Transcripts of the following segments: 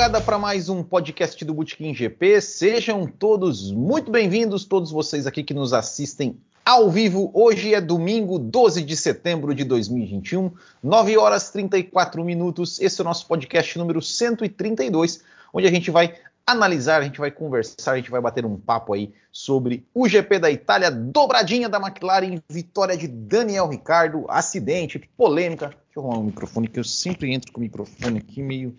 Largada para mais um podcast do Botequim GP. Sejam todos muito bem-vindos, todos vocês aqui que nos assistem ao vivo. Hoje é domingo, 12 de setembro de 2021, 9 horas 34 minutos. Esse é o nosso podcast número 132, onde a gente vai analisar, a gente vai conversar, a gente vai bater um papo aí sobre o GP da Itália, dobradinha da McLaren, vitória de Daniel Ricardo, acidente, polêmica. Deixa eu arrumar o microfone, que eu sempre entro com o microfone aqui meio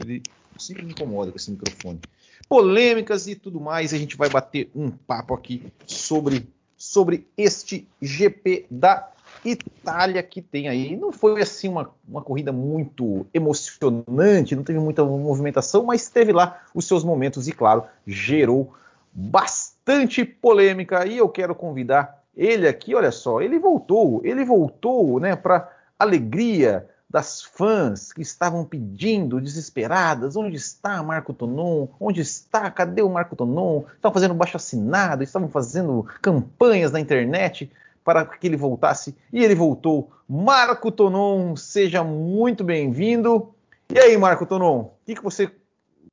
ele sempre me incomoda com esse microfone. Polêmicas e tudo mais. A gente vai bater um papo aqui sobre, sobre este GP da Itália que tem aí. Não foi assim uma, uma corrida muito emocionante, não teve muita movimentação, mas teve lá os seus momentos e, claro, gerou bastante polêmica. E eu quero convidar ele aqui, olha só, ele voltou, ele voltou, né, para alegria das fãs que estavam pedindo, desesperadas, onde está Marco Tonon? Onde está? Cadê o Marco Tonon? Estavam fazendo baixo assinado, estavam fazendo campanhas na internet para que ele voltasse e ele voltou. Marco Tonon, seja muito bem-vindo. E aí, Marco Tonon, o que, que você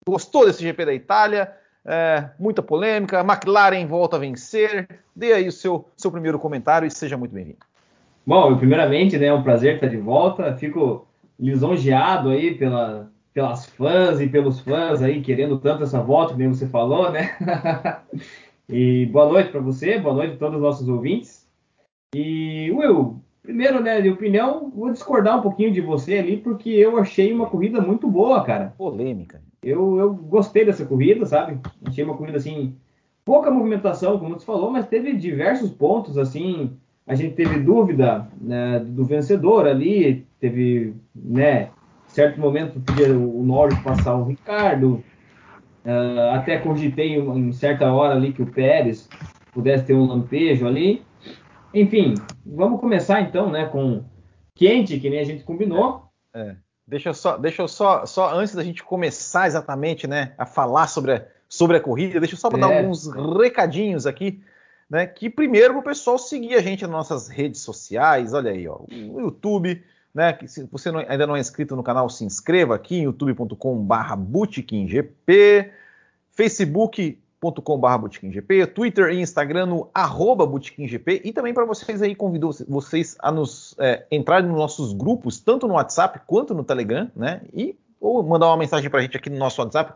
gostou desse GP da Itália? É, muita polêmica, McLaren volta a vencer. Dê aí o seu, seu primeiro comentário e seja muito bem-vindo. Bom, primeiramente, né, é um prazer estar de volta. Fico lisonjeado aí pela, pelas fãs e pelos fãs aí querendo tanto essa volta, como você falou, né? e boa noite para você, boa noite a todos os nossos ouvintes. E, Will, primeiro, né, de opinião, vou discordar um pouquinho de você ali, porque eu achei uma corrida muito boa, cara. Polêmica. Eu, eu gostei dessa corrida, sabe? Achei uma corrida, assim, pouca movimentação, como você falou, mas teve diversos pontos, assim, a gente teve dúvida né, do vencedor ali, teve, né, certo momento podia o Norris passar o Ricardo, uh, até cogitei em certa hora ali que o Pérez pudesse ter um lampejo ali. Enfim, vamos começar então, né, com quente, que nem a gente combinou. É, é. Deixa eu só, deixa eu só, só antes da gente começar exatamente, né, a falar sobre a, sobre a corrida, deixa eu só é. dar alguns recadinhos aqui né? Que primeiro o pessoal seguir a gente nas nossas redes sociais, olha aí, ó, o YouTube, né? Que se você não, ainda não é inscrito no canal, se inscreva aqui em youtube.com/barra facebook.com.br Twitter e Instagram no arroba e também para vocês aí, convido vocês a nos é, entrarem nos nossos grupos, tanto no WhatsApp quanto no Telegram, né? E ou mandar uma mensagem para a gente aqui no nosso WhatsApp,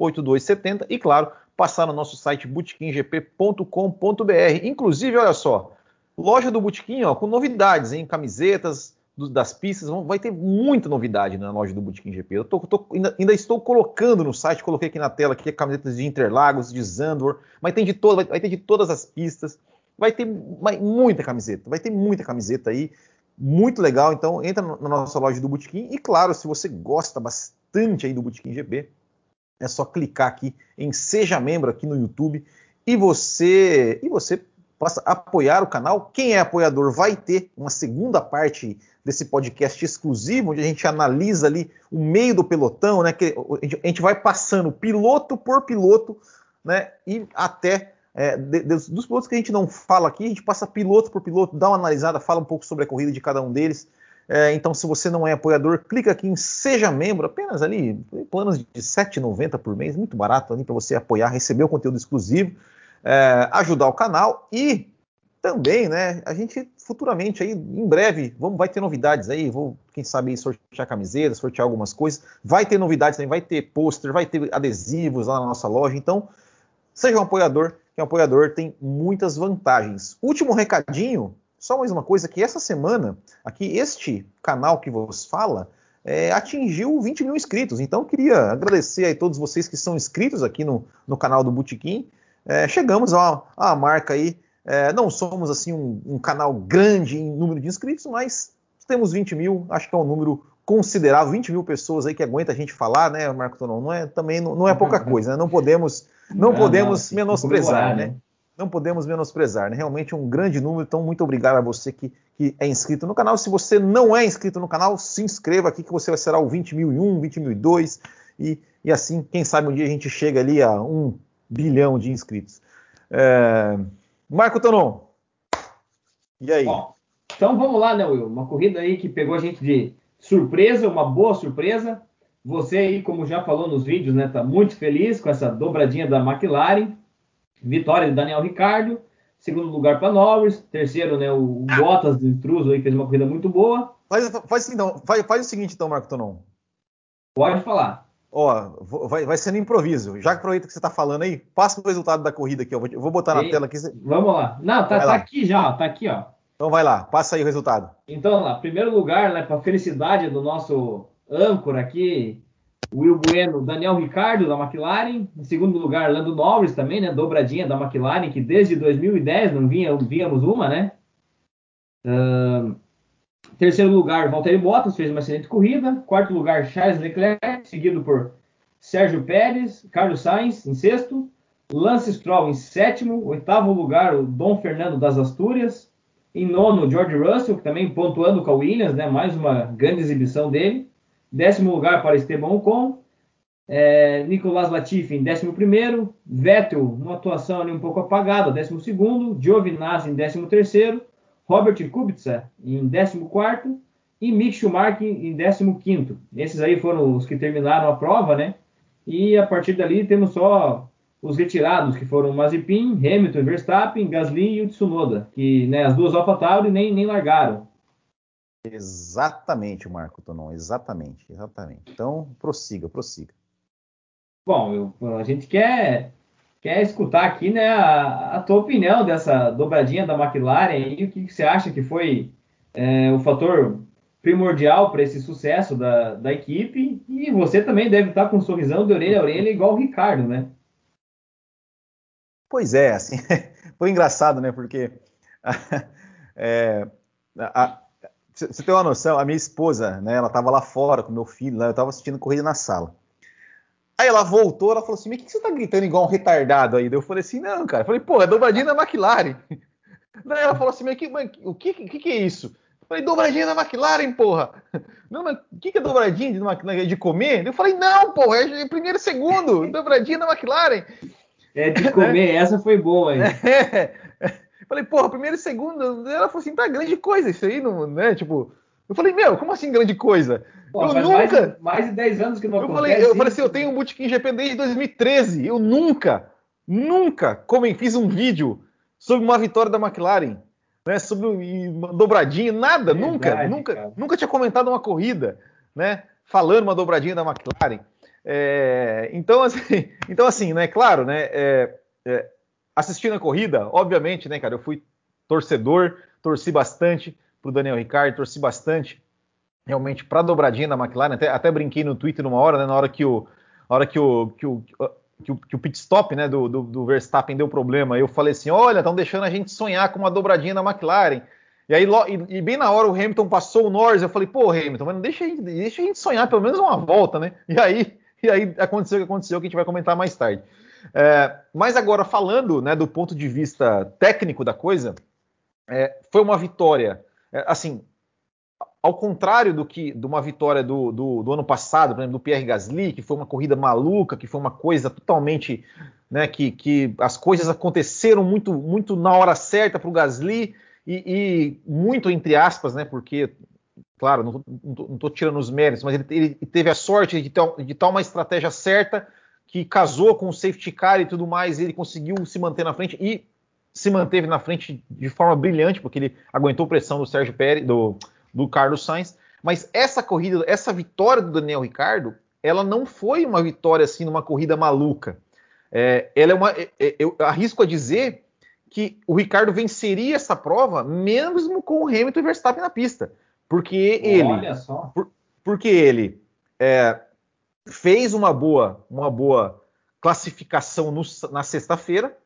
47991418270 e, claro, passar no nosso site botequimgp.com.br. Inclusive, olha só, loja do Botequim, ó, com novidades, hein? Camisetas do, das pistas, vai ter muita novidade na loja do Botequim GP. Eu tô, tô, ainda, ainda, estou colocando no site, coloquei aqui na tela aqui camisetas de Interlagos, de Zandvoort, mas tem de todo, vai, vai ter de todas as pistas. Vai ter vai, muita camiseta, vai ter muita camiseta aí, muito legal. Então entra na nossa loja do Botequim e claro, se você gosta bastante aí do Botequim GP, é só clicar aqui em seja membro aqui no YouTube e você e você possa apoiar o canal. Quem é apoiador vai ter uma segunda parte desse podcast exclusivo, onde a gente analisa ali o meio do pelotão, né? Que a gente vai passando piloto por piloto, né? E até é, de, de, dos pilotos que a gente não fala aqui, a gente passa piloto por piloto, dá uma analisada, fala um pouco sobre a corrida de cada um deles. É, então, se você não é apoiador, clica aqui em Seja Membro, apenas ali, planos de R$ 7,90 por mês, muito barato ali para você apoiar, receber o conteúdo exclusivo, é, ajudar o canal e também, né, a gente futuramente aí, em breve, vamos, vai ter novidades aí, vou, quem sabe, sortear camisetas, sortear algumas coisas, vai ter novidades também, vai ter pôster, vai ter adesivos lá na nossa loja, então, seja um apoiador, que um apoiador tem muitas vantagens. Último recadinho, só mais uma coisa, que essa semana, aqui, este canal que vos fala, é, atingiu 20 mil inscritos. Então, queria agradecer a todos vocês que são inscritos aqui no, no canal do Botequim. É, chegamos a uma, marca aí. É, não somos assim um, um, canal grande em número de inscritos, mas temos 20 mil, acho que é um número considerável, 20 mil pessoas aí que aguenta a gente falar, né, Marco Tonon? Não é também não, não é pouca coisa, né? Não podemos não, não podemos não, menosprezar, né? Não podemos menosprezar, né? Realmente um grande número, então muito obrigado a você que, que, é inscrito no canal. Se você não é inscrito no canal, se inscreva aqui que você vai ser o 20.001, 20.002 e, e assim, quem sabe um dia a gente chega ali a um bilhão de inscritos. É... Marco Tonon, e aí? Bom, então vamos lá, né, Will? Uma corrida aí que pegou a gente de surpresa, uma boa surpresa. Você aí, como já falou nos vídeos, né, tá muito feliz com essa dobradinha da McLaren. Vitória de Daniel Ricardo. Segundo lugar para Norris. Terceiro, né, o Bottas de Intruso aí fez uma corrida muito boa. Faz, faz, então, faz, faz o seguinte então, Marco Tonon. Pode falar. Ó, vai, vai sendo improviso. Já que aproveita que você está falando aí, passa o resultado da corrida aqui. Ó. Eu vou botar na e, tela aqui. Vamos lá. Não, tá, tá aqui já, tá aqui, ó. Então vai lá, passa aí o resultado. Então, lá, primeiro lugar, né, para felicidade do nosso âncora aqui, Will Bueno, Daniel Ricardo da McLaren. Em segundo lugar, Lando Norris também, né, dobradinha da McLaren, que desde 2010 não vinha, víamos uma, né? Uh, terceiro lugar, Valtteri Bottas, fez uma excelente corrida. Quarto lugar, Charles Leclerc, seguido por Sérgio Pérez, Carlos Sainz em sexto. Lance Stroll em sétimo. Oitavo lugar, o Dom Fernando das Astúrias. Em nono, George Russell, que também pontuando com a Williams, né? Mais uma grande exibição dele. Décimo lugar para Esteban Ocon. É, Nicolas Latifi em décimo primeiro. Vettel, uma atuação ali um pouco apagada, décimo segundo. Giovinazzi em décimo terceiro. Robert Kubica em décimo quarto. E Mick Schumacher em décimo quinto. Esses aí foram os que terminaram a prova, né? E a partir dali temos só os retirados, que foram Mazepin, Hamilton, Verstappen, Gasly e o Tsunoda, que né, as duas AlphaTauri nem, nem largaram. Exatamente, Marco Tonon, exatamente, exatamente. Então, prossiga, prossiga. Bom, eu, a gente quer, quer escutar aqui né, a, a, tua opinião dessa dobradinha da McLaren e o que, que você acha que foi é, o fator primordial para esse sucesso da, da equipe e você também deve estar com um sorrisão de orelha a orelha igual o Ricardo, né? Pois é, assim, foi engraçado, né? Porque é, a, você tem uma noção, a minha esposa, né? Ela estava lá fora com meu filho, lá, eu estava assistindo corrida na sala. Aí ela voltou, ela falou assim: Mas que você tá gritando igual um retardado aí? Eu falei assim: Não, cara. Eu falei, pô, é dobradinha da McLaren. Daí ela falou assim: Mas, que, mas o que, que, que é isso? Eu falei, dobradinha da McLaren, porra. Não, mas o que, que é dobradinha de, de comer? Eu falei, não, porra, é primeiro e segundo, dobradinha da McLaren. É de comer, essa foi boa aí. É. Falei, porra, primeiro e segundo. Ela falou assim, tá grande coisa isso aí, não, né? Tipo, eu falei, meu, como assim grande coisa? Pô, eu nunca. Mais, mais, de 10 anos que não eu Falei, eu falei assim, eu tenho um Bootkin GP desde 2013. Eu nunca, nunca, como fiz um vídeo sobre uma vitória da McLaren, né? Sobre uma dobradinha, nada, Verdade, nunca, nunca, nunca tinha comentado uma corrida, né? Falando uma dobradinha da McLaren. É, então, assim, então, assim, né, claro, né, é, é, assistindo a corrida, obviamente, né, cara, eu fui torcedor, torci bastante pro Daniel Ricciardo, torci bastante realmente para a dobradinha da McLaren, até, até, brinquei no Twitter numa hora, né, na hora que o, hora que o, que o, que o, que o pit stop né, do, do, do, Verstappen deu problema, eu falei assim, olha, estão deixando a gente sonhar com uma dobradinha da McLaren, e aí, e, e, bem na hora o Hamilton passou o Norris, eu falei, pô, Hamilton, mas deixa deixa a gente sonhar pelo menos uma volta, né? E aí e aí aconteceu o que aconteceu, que a gente vai comentar mais tarde. É, mas agora, falando né, do ponto de vista técnico da coisa, é, foi uma vitória, é, assim, ao contrário do que de uma vitória do, do, do, ano passado, por exemplo, do Pierre Gasly, que foi uma corrida maluca, que foi uma coisa totalmente, né, que, que as coisas aconteceram muito, muito na hora certa para o Gasly e, e, muito entre aspas, né, porque claro, não estou tirando os méritos, mas ele, ele, teve a sorte de ter, de ter uma estratégia certa que casou com o safety car e tudo mais, e ele conseguiu se manter na frente e se manteve na frente de forma brilhante, porque ele aguentou pressão do Sérgio Pérez, do, do Carlos Sainz. Mas essa corrida, essa vitória do Daniel Ricardo, ela não foi uma vitória assim numa corrida maluca. É, ela é uma, é, é eu arrisco a dizer que o Ricardo venceria essa prova mesmo com o Hamilton e Verstappen na pista. Porque ele. Olha só. Por, porque ele é, fez uma boa, uma boa classificação no, na sexta-feira,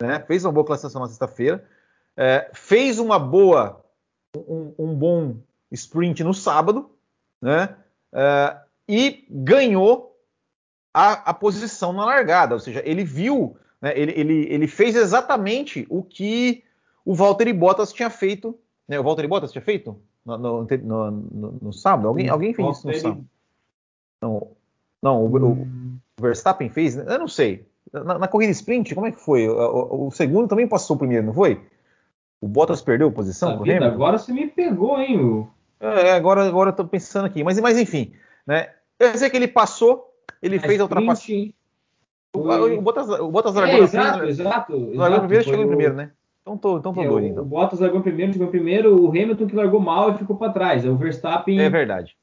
né? Fez uma boa classificação na sexta-feira, é, fez uma boa, um, um, bom sprint no sábado, né? É, e ganhou a, a, posição na largada, ou seja, ele viu, né, ele, ele, ele fez exatamente o que o Valtteri Bottas tinha feito. Né, o Valtteri Bottas tinha feito no, no, no, no sábado? Alguém, alguém fez isso no sábado? Não, não o, hum. o, Verstappen fez? Eu não sei. Na, na, corrida sprint, como é que foi? O, o, segundo também passou o primeiro, não foi? O Bottas perdeu a posição? Vida, agora você me pegou, hein? É, agora, agora eu tô pensando aqui. Mas, mas enfim, né? Eu sei que ele passou, ele fez a ultrapassagem. O, o, Bottas, o Bottas largou é, exato, exato, exato. Largou primeiro e chegou em primeiro, né? Então tô, então tô é, doido. Então. O Bottas largou primeiro, chegou primeiro, o Hamilton que largou mal e ficou para trás. É o Verstappen. É verdade.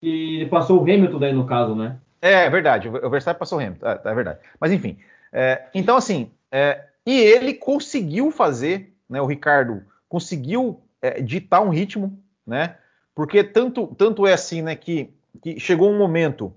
Que passou o Hamilton daí no caso, né? É, é verdade. O Verstappen passou o Hamilton. É, é verdade. Mas enfim. É, então, assim, é, e ele conseguiu fazer, né? O Ricardo conseguiu é, ditar um ritmo, né? Porque tanto, tanto é assim, né, que, que chegou um momento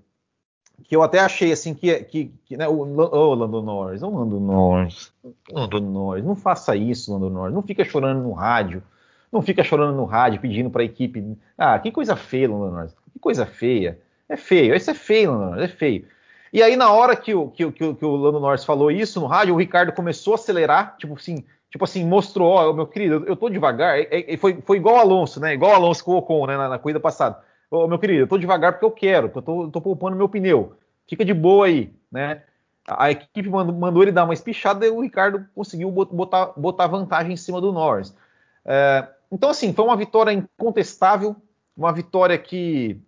que eu até achei assim que, que, que né, o oh, Lando Norris, oh, Lando Norris, Lando Norris, não faça isso, Lando Norris, não fica chorando no rádio, não fica chorando no rádio pedindo para a equipe, ah, que coisa feia, Lando Norris, que coisa feia, é feio, isso é feio, Lando é feio. E aí na hora que o, que, que, que o Lando Norris falou isso no rádio, o Ricardo começou a acelerar, tipo assim, tipo assim, mostrou, ó, meu querido, eu tô devagar, e, e foi, foi igual o Alonso, né, igual o Alonso com o Ocon, né, na, na corrida passada Ô, meu querido, eu tô devagar porque eu quero, porque eu tô, tô poupando meu pneu. Fica de boa aí, né? A equipe mandou, mandou ele dar uma espichada e o Ricardo conseguiu botar, botar vantagem em cima do Norris. É, então, assim, foi uma vitória incontestável, uma vitória que,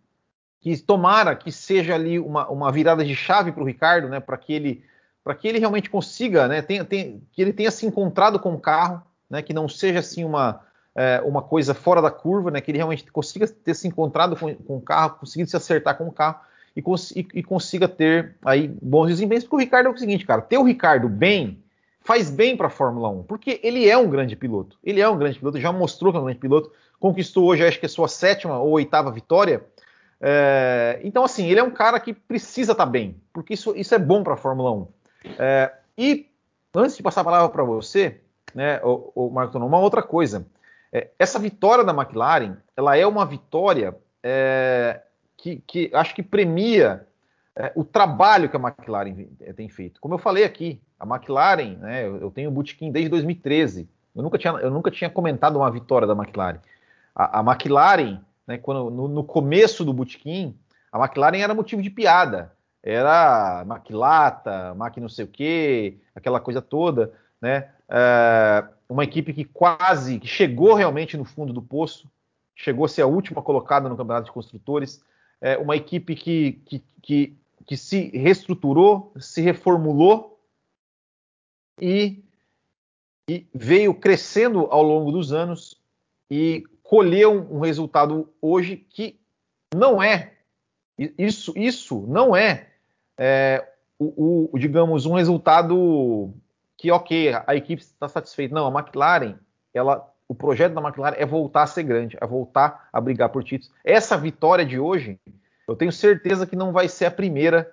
que tomara que seja ali uma, uma virada de chave para o Ricardo, né? Para que ele para que ele realmente consiga, né? Tenha, tenha, que ele tenha se encontrado com o carro, né? Que não seja assim uma é, uma coisa fora da curva, né? Que ele realmente consiga ter se encontrado com, com o carro, conseguido se acertar com o carro e, cons e, e, consiga ter aí bons desempenhos. Porque o Ricardo é o seguinte, cara, ter o Ricardo bem faz bem para a Fórmula 1, porque ele é um grande piloto. Ele é um grande piloto, já mostrou que é um grande piloto, conquistou hoje, acho que a sua sétima ou oitava vitória. É, então, assim, ele é um cara que precisa estar tá bem, porque isso, isso é bom para a Fórmula 1. É, e antes de passar a palavra para você, né, o, o Marco uma outra coisa. É, essa vitória da McLaren, ela é uma vitória é, que, que, acho que premia é, o trabalho que a McLaren tem feito. Como eu falei aqui, a McLaren, né, eu, eu tenho o Bootkin desde 2013. Eu nunca, tinha, eu nunca tinha comentado uma vitória da McLaren. A, a McLaren, né, quando, no, no, começo do Bootkin, a McLaren era motivo de piada. Era maquilata, máquina não sei o quê, aquela coisa toda, né? É, uma equipe que quase, que chegou realmente no fundo do poço, chegou a ser a última colocada no Campeonato de Construtores, é uma equipe que, que, que, que se reestruturou, se reformulou e, e, veio crescendo ao longo dos anos e colheu um resultado hoje que não é isso, isso não é, é o, o, digamos, um resultado que, ok, a equipe está satisfeita. Não, a McLaren, ela, o projeto da McLaren é voltar a ser grande, é voltar a brigar por títulos. Essa vitória de hoje, eu tenho certeza que não vai ser a primeira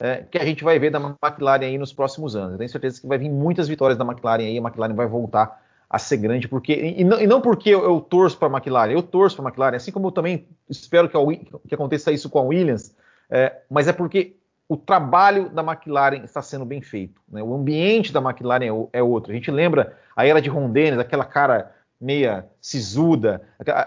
é, que a gente vai ver da McLaren aí nos próximos anos. Eu tenho certeza que vai vir muitas vitórias da McLaren aí, a McLaren vai voltar a ser grande, porque e não, e não porque eu, eu torço para a McLaren, eu torço para a McLaren, assim como eu também espero que, a, que aconteça isso com a Williams, é, mas é porque o trabalho da McLaren está sendo bem feito. Né? O ambiente da McLaren é, é, outro. A gente lembra a era de Ron Dennis, aquela cara meia sisuda.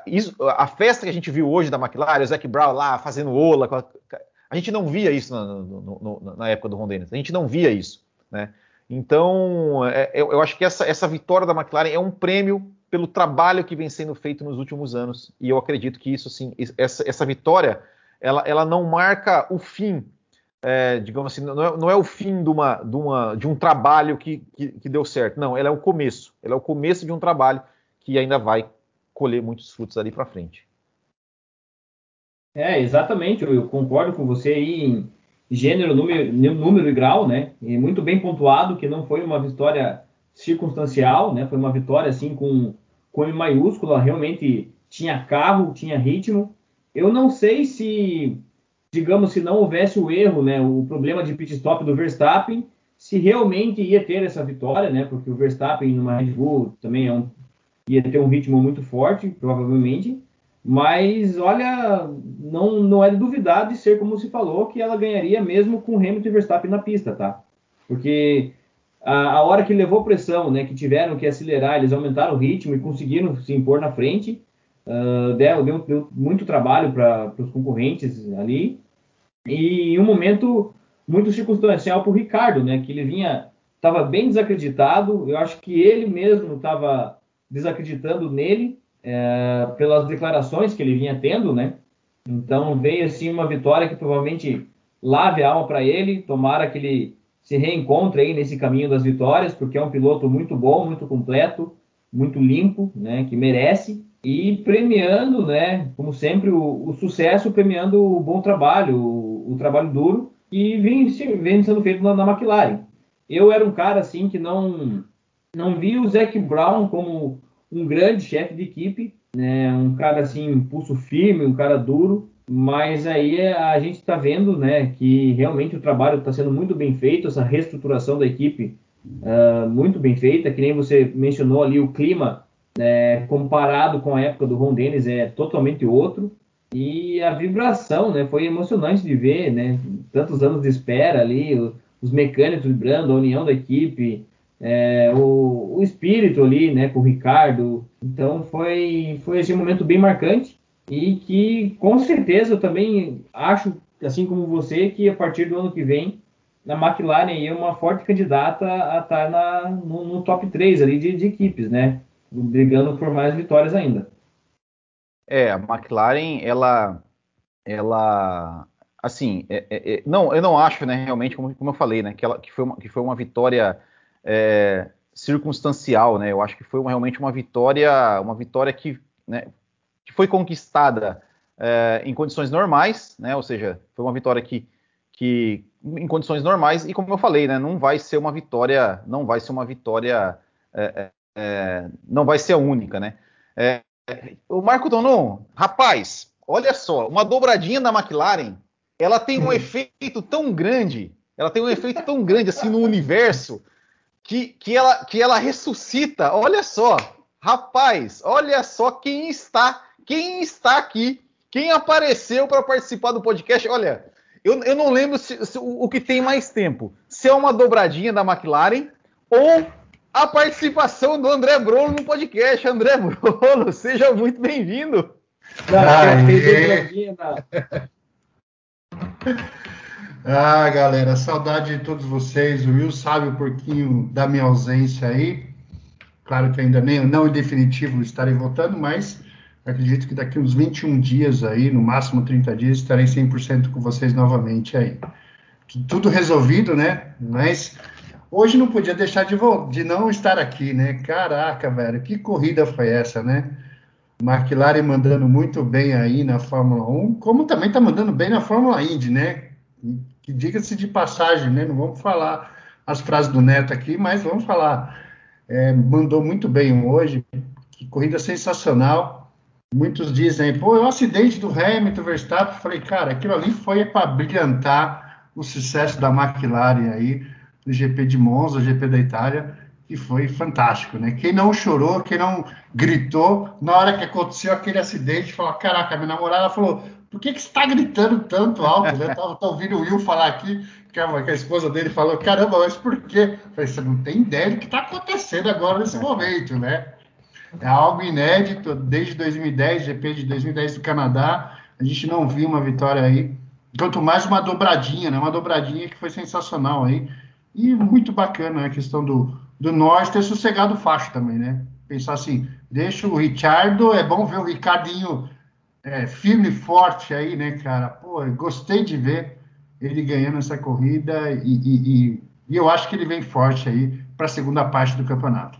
Isso, a festa que a gente viu hoje da McLaren, o Zac Brown lá fazendo ola. A, a gente não via isso na, no, no, na, época do Ron Dennis. A gente não via isso. Né? Então, é, eu, eu, acho que essa, essa vitória da McLaren é um prêmio pelo trabalho que vem sendo feito nos últimos anos. E eu acredito que isso, sim, essa, essa vitória, ela, ela não marca o fim é, digamos assim, não é, não é, o fim de, uma, de, uma, de um trabalho que, que, que, deu certo. Não, ela é o começo. Ela é o começo de um trabalho que ainda vai colher muitos frutos ali para frente. É, exatamente. Eu concordo com você aí em gênero, número, número e grau, né? E muito bem pontuado que não foi uma vitória circunstancial, né? Foi uma vitória assim com, com M maiúscula, realmente tinha carro, tinha ritmo. Eu não sei se digamos, se não houvesse o erro, né, o problema de pit stop do Verstappen, se realmente ia ter essa vitória, né, porque o Verstappen numa Red Bull também é um, ia ter um ritmo muito forte, provavelmente, mas olha, não, não é de duvidar de ser como se falou, que ela ganharia mesmo com Hamilton e Verstappen na pista, tá? Porque a, a hora que levou pressão, né, que tiveram que acelerar, eles aumentaram o ritmo e conseguiram se impor na frente, uh, deu, deu, deu muito trabalho para os concorrentes ali, e um momento muito circunstancial para o Ricardo, né? Que ele vinha, estava bem desacreditado. Eu acho que ele mesmo estava desacreditando nele é, pelas declarações que ele vinha tendo, né? Então veio assim uma vitória que provavelmente lave a alma para ele, tomara que ele se reencontre aí nesse caminho das vitórias, porque é um piloto muito bom, muito completo, muito limpo, né, que merece e premiando, né, como sempre o, o sucesso premiando o bom trabalho, o, o trabalho duro que vem, vem, sendo feito na, na McLaren. Eu era um cara assim que não não vi o Zac Brown como um grande chefe de equipe, né, um cara assim, pulso firme, um cara duro, mas aí a gente está vendo né, que realmente o trabalho está sendo muito bem feito, essa reestruturação da equipe uh, muito bem feita, que nem você mencionou ali, o clima né, comparado com a época do Ron Dennis é totalmente outro, e a vibração né, foi emocionante de ver, né, tantos anos de espera ali, os mecânicos vibrando, a união da equipe, é, o, o, espírito ali, né, com o Ricardo. Então foi foi esse momento bem marcante e que com certeza eu também acho, assim como você, que a partir do ano que vem na McLaren é uma forte candidata a estar na, no, no top 3 ali de, de, equipes, né? Brigando por mais vitórias ainda. É, a McLaren, ela, ela, assim, é, é, é não, eu não acho, né, realmente, como, como eu falei, né, que, ela, que, foi, uma, que foi uma vitória é, circunstancial, né? Eu acho que foi uma, realmente uma vitória, uma vitória que, né, que foi conquistada é, em condições normais, né? Ou seja, foi uma vitória que, que em condições normais e como eu falei, né? Não vai ser uma vitória, não vai ser uma vitória, é, é, é não vai ser a única, né? É, o Marco Donon, rapaz, olha só, uma dobradinha da McLaren, ela tem um efeito tão grande, ela tem um efeito tão grande assim no universo que, que, ela, que ela ressuscita. Olha só, rapaz, olha só quem está, quem está aqui, quem apareceu para participar do podcast. Olha, eu, eu não lembro se, se, o, o que tem mais tempo, se é uma dobradinha da McLaren ou a participação do André Brolo no podcast. André Brolo, seja muito bem-vindo. Ah, galera, saudade de todos vocês. O Will sabe o porquinho da minha ausência aí. Claro que ainda nem não em definitivo estarei voltando, mas acredito que daqui uns 21 dias aí, no máximo 30 dias, estarei 100% com vocês novamente aí. Tudo resolvido, né? Mas hoje não podia deixar de, de não estar aqui, né? Caraca, velho, que corrida foi essa, né? McLaren mandando muito bem aí na Fórmula 1, como também está mandando bem na Fórmula Indy, né? Que diga-se de passagem, né? Não vamos falar as frases do Neto aqui, mas vamos falar. É, mandou muito bem hoje, que corrida sensacional. Muitos dizem, pô, é um acidente do Hamilton, Verstappen. Falei, cara, aquilo ali foi para brilhantar o sucesso da McLaren aí, no GP de Monza, GP da Itália, que foi fantástico, né? Quem não chorou, quem não gritou, na hora que aconteceu aquele acidente, falou, caraca, minha namorada falou, por que, que você está gritando tanto alto? Né? Tava, tô ouvindo o Will falar aqui, que a, que a, esposa dele falou, caramba, mas por quê? Eu falei, você não tem ideia do que está acontecendo agora nesse momento, né? É algo inédito, desde 2010, GP de 2010 do Canadá, a gente não viu uma vitória aí, quanto mais uma dobradinha, né? Uma dobradinha que foi sensacional aí, e muito bacana a questão do, do Norte ter sossegado o facho também, né? Pensar assim, deixa o Richardo, é bom ver o Ricardinho é, firme e forte aí, né, cara? Pô, gostei de ver ele ganhando essa corrida e, e, e, e eu acho que ele vem forte aí para a segunda parte do campeonato.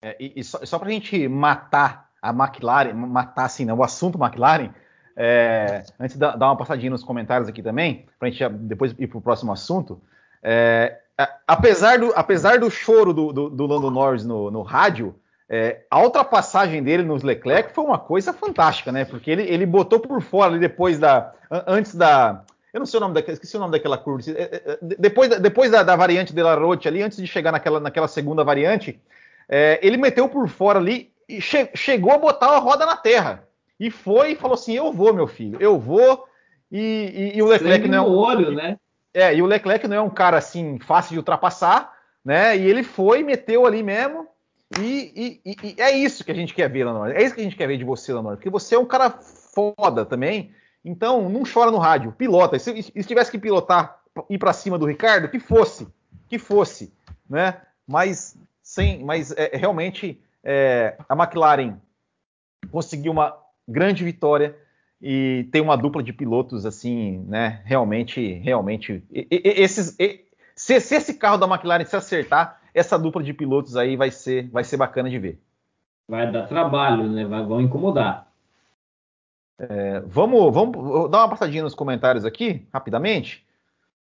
É, e, só, só para a gente matar a McLaren, matar assim, né, o assunto McLaren, é, antes de dar uma passadinha nos comentários aqui também, para a gente depois ir para o próximo assunto, é, apesar, do, apesar do choro do, do, do Lando Norris no, no rádio, é, a ultrapassagem dele nos Leclerc foi uma coisa fantástica, né? Porque ele, ele botou por fora ali depois da. Antes da. Eu não sei o nome daquela. Esqueci o nome daquela curva. É, é, é, depois, depois da, da variante de La Roche ali, antes de chegar naquela, naquela segunda variante, é, ele meteu por fora ali e che, chegou a botar a roda na terra. E foi e falou assim: Eu vou, meu filho, eu vou. E, e, e o Leclerc não é um, olho, né? É, e o Leclerc não é um cara assim fácil de ultrapassar, né? E ele foi, meteu ali mesmo e, e, e, é isso que a gente quer ver, Lanor. É isso que a gente quer ver de você, Lanor. Porque você é um cara foda também. Então, não chora no rádio. Pilota. Se, se tivesse que pilotar, ir para cima do Ricardo, que fosse. Que fosse. Né? Mas, sem, mas é, realmente é, a McLaren conseguiu uma grande vitória. e tem uma dupla de pilotos assim, né? Realmente, realmente, esses, se, se, esse carro da McLaren se acertar, essa dupla de pilotos aí vai ser, vai ser bacana de ver. Vai dar trabalho, né? Vai, vão incomodar. É, vamos, vamos dar uma passadinha nos comentários aqui, rapidamente.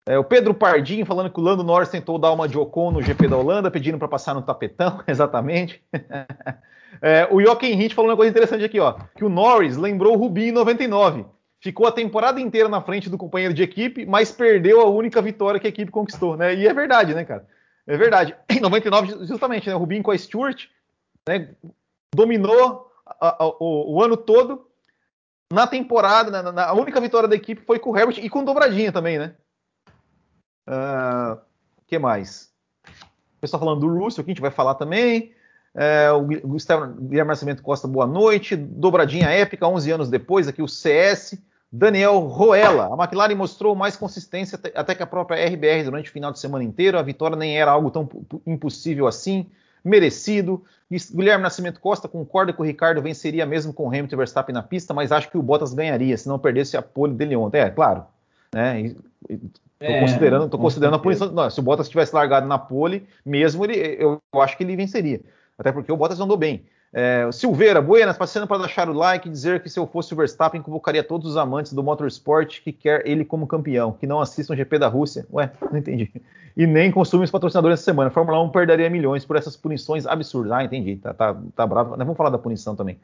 É, o Pedro Pardinho falando que o Lando Norris tentou dar uma de Ocon no GP da Holanda, pedindo para passar no tapetão, exatamente. é, o Joaquim Hint falou uma coisa interessante aqui, ó, que o Norris lembrou o Rubinho em 99. Ficou a temporada inteira na frente do companheiro de equipe, mas perdeu a única vitória que a equipe conquistou, né? E é verdade, né, cara? É verdade. Em 99, justamente, né, o Rubinho com a Stewart, né, dominou a, a, o, o, ano todo. Na temporada, na, na, a única vitória da equipe foi com o Herbert e com dobradinha também, né? O uh, que mais? O pessoal falando do Russell, que a gente vai falar também. É, o Gustavo Guilherme Nascimento Costa, boa noite. Dobradinha épica, 11 anos depois, aqui o CS. Daniel Roella. A McLaren mostrou mais consistência até que a própria RBR durante o final de semana inteiro. A vitória nem era algo tão impossível assim. Merecido. Guilherme Nascimento Costa concorda que o Ricardo venceria mesmo com o Hamilton e Verstappen na pista, mas acho que o Bottas ganharia se não perdesse a pole dele ontem. É, claro. Né? Estou é, considerando, tô considerando a punição. Não, se o Bottas tivesse largado na pole, mesmo ele, eu, acho que ele venceria. Até porque o Bottas andou bem. É, Silveira, Buenas, passando para deixar o like e dizer que se eu fosse o Verstappen, convocaria todos os amantes do motorsport que quer ele como campeão, que não assistam o GP da Rússia. Ué, não entendi. E nem consumem os patrocinadores essa semana. A Fórmula 1 perderia milhões por essas punições absurdas. Ah, entendi. Tá, tá, tá bravo. Vamos falar da punição também.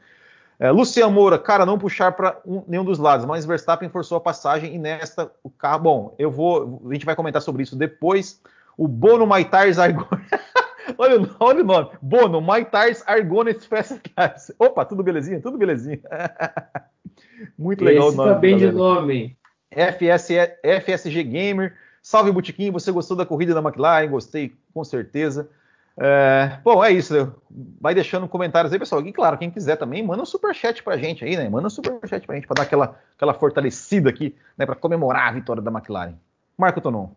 É, Luciano Moura, cara, não puxar para um, nenhum dos lados, mas Verstappen forçou a passagem e nesta o carro. Bom, eu vou. A gente vai comentar sobre isso depois. O Bono Maitars Argones. olha, olha, o nome. Bono Maitars Argones Fast Class. Opa, tudo belezinha? Tudo belezinha. Muito legal Esse o nome. Tá bem de nome. FS, FSG Gamer. Salve Botiquim, você gostou da corrida da McLaren? Gostei, com certeza. É, bom, é isso. Vai deixando comentários aí, pessoal. E claro, quem quiser também, manda um superchat pra gente aí, né? Manda um superchat pra gente pra dar aquela, aquela fortalecida aqui, né? Pra comemorar a vitória da McLaren. Marco Tonon.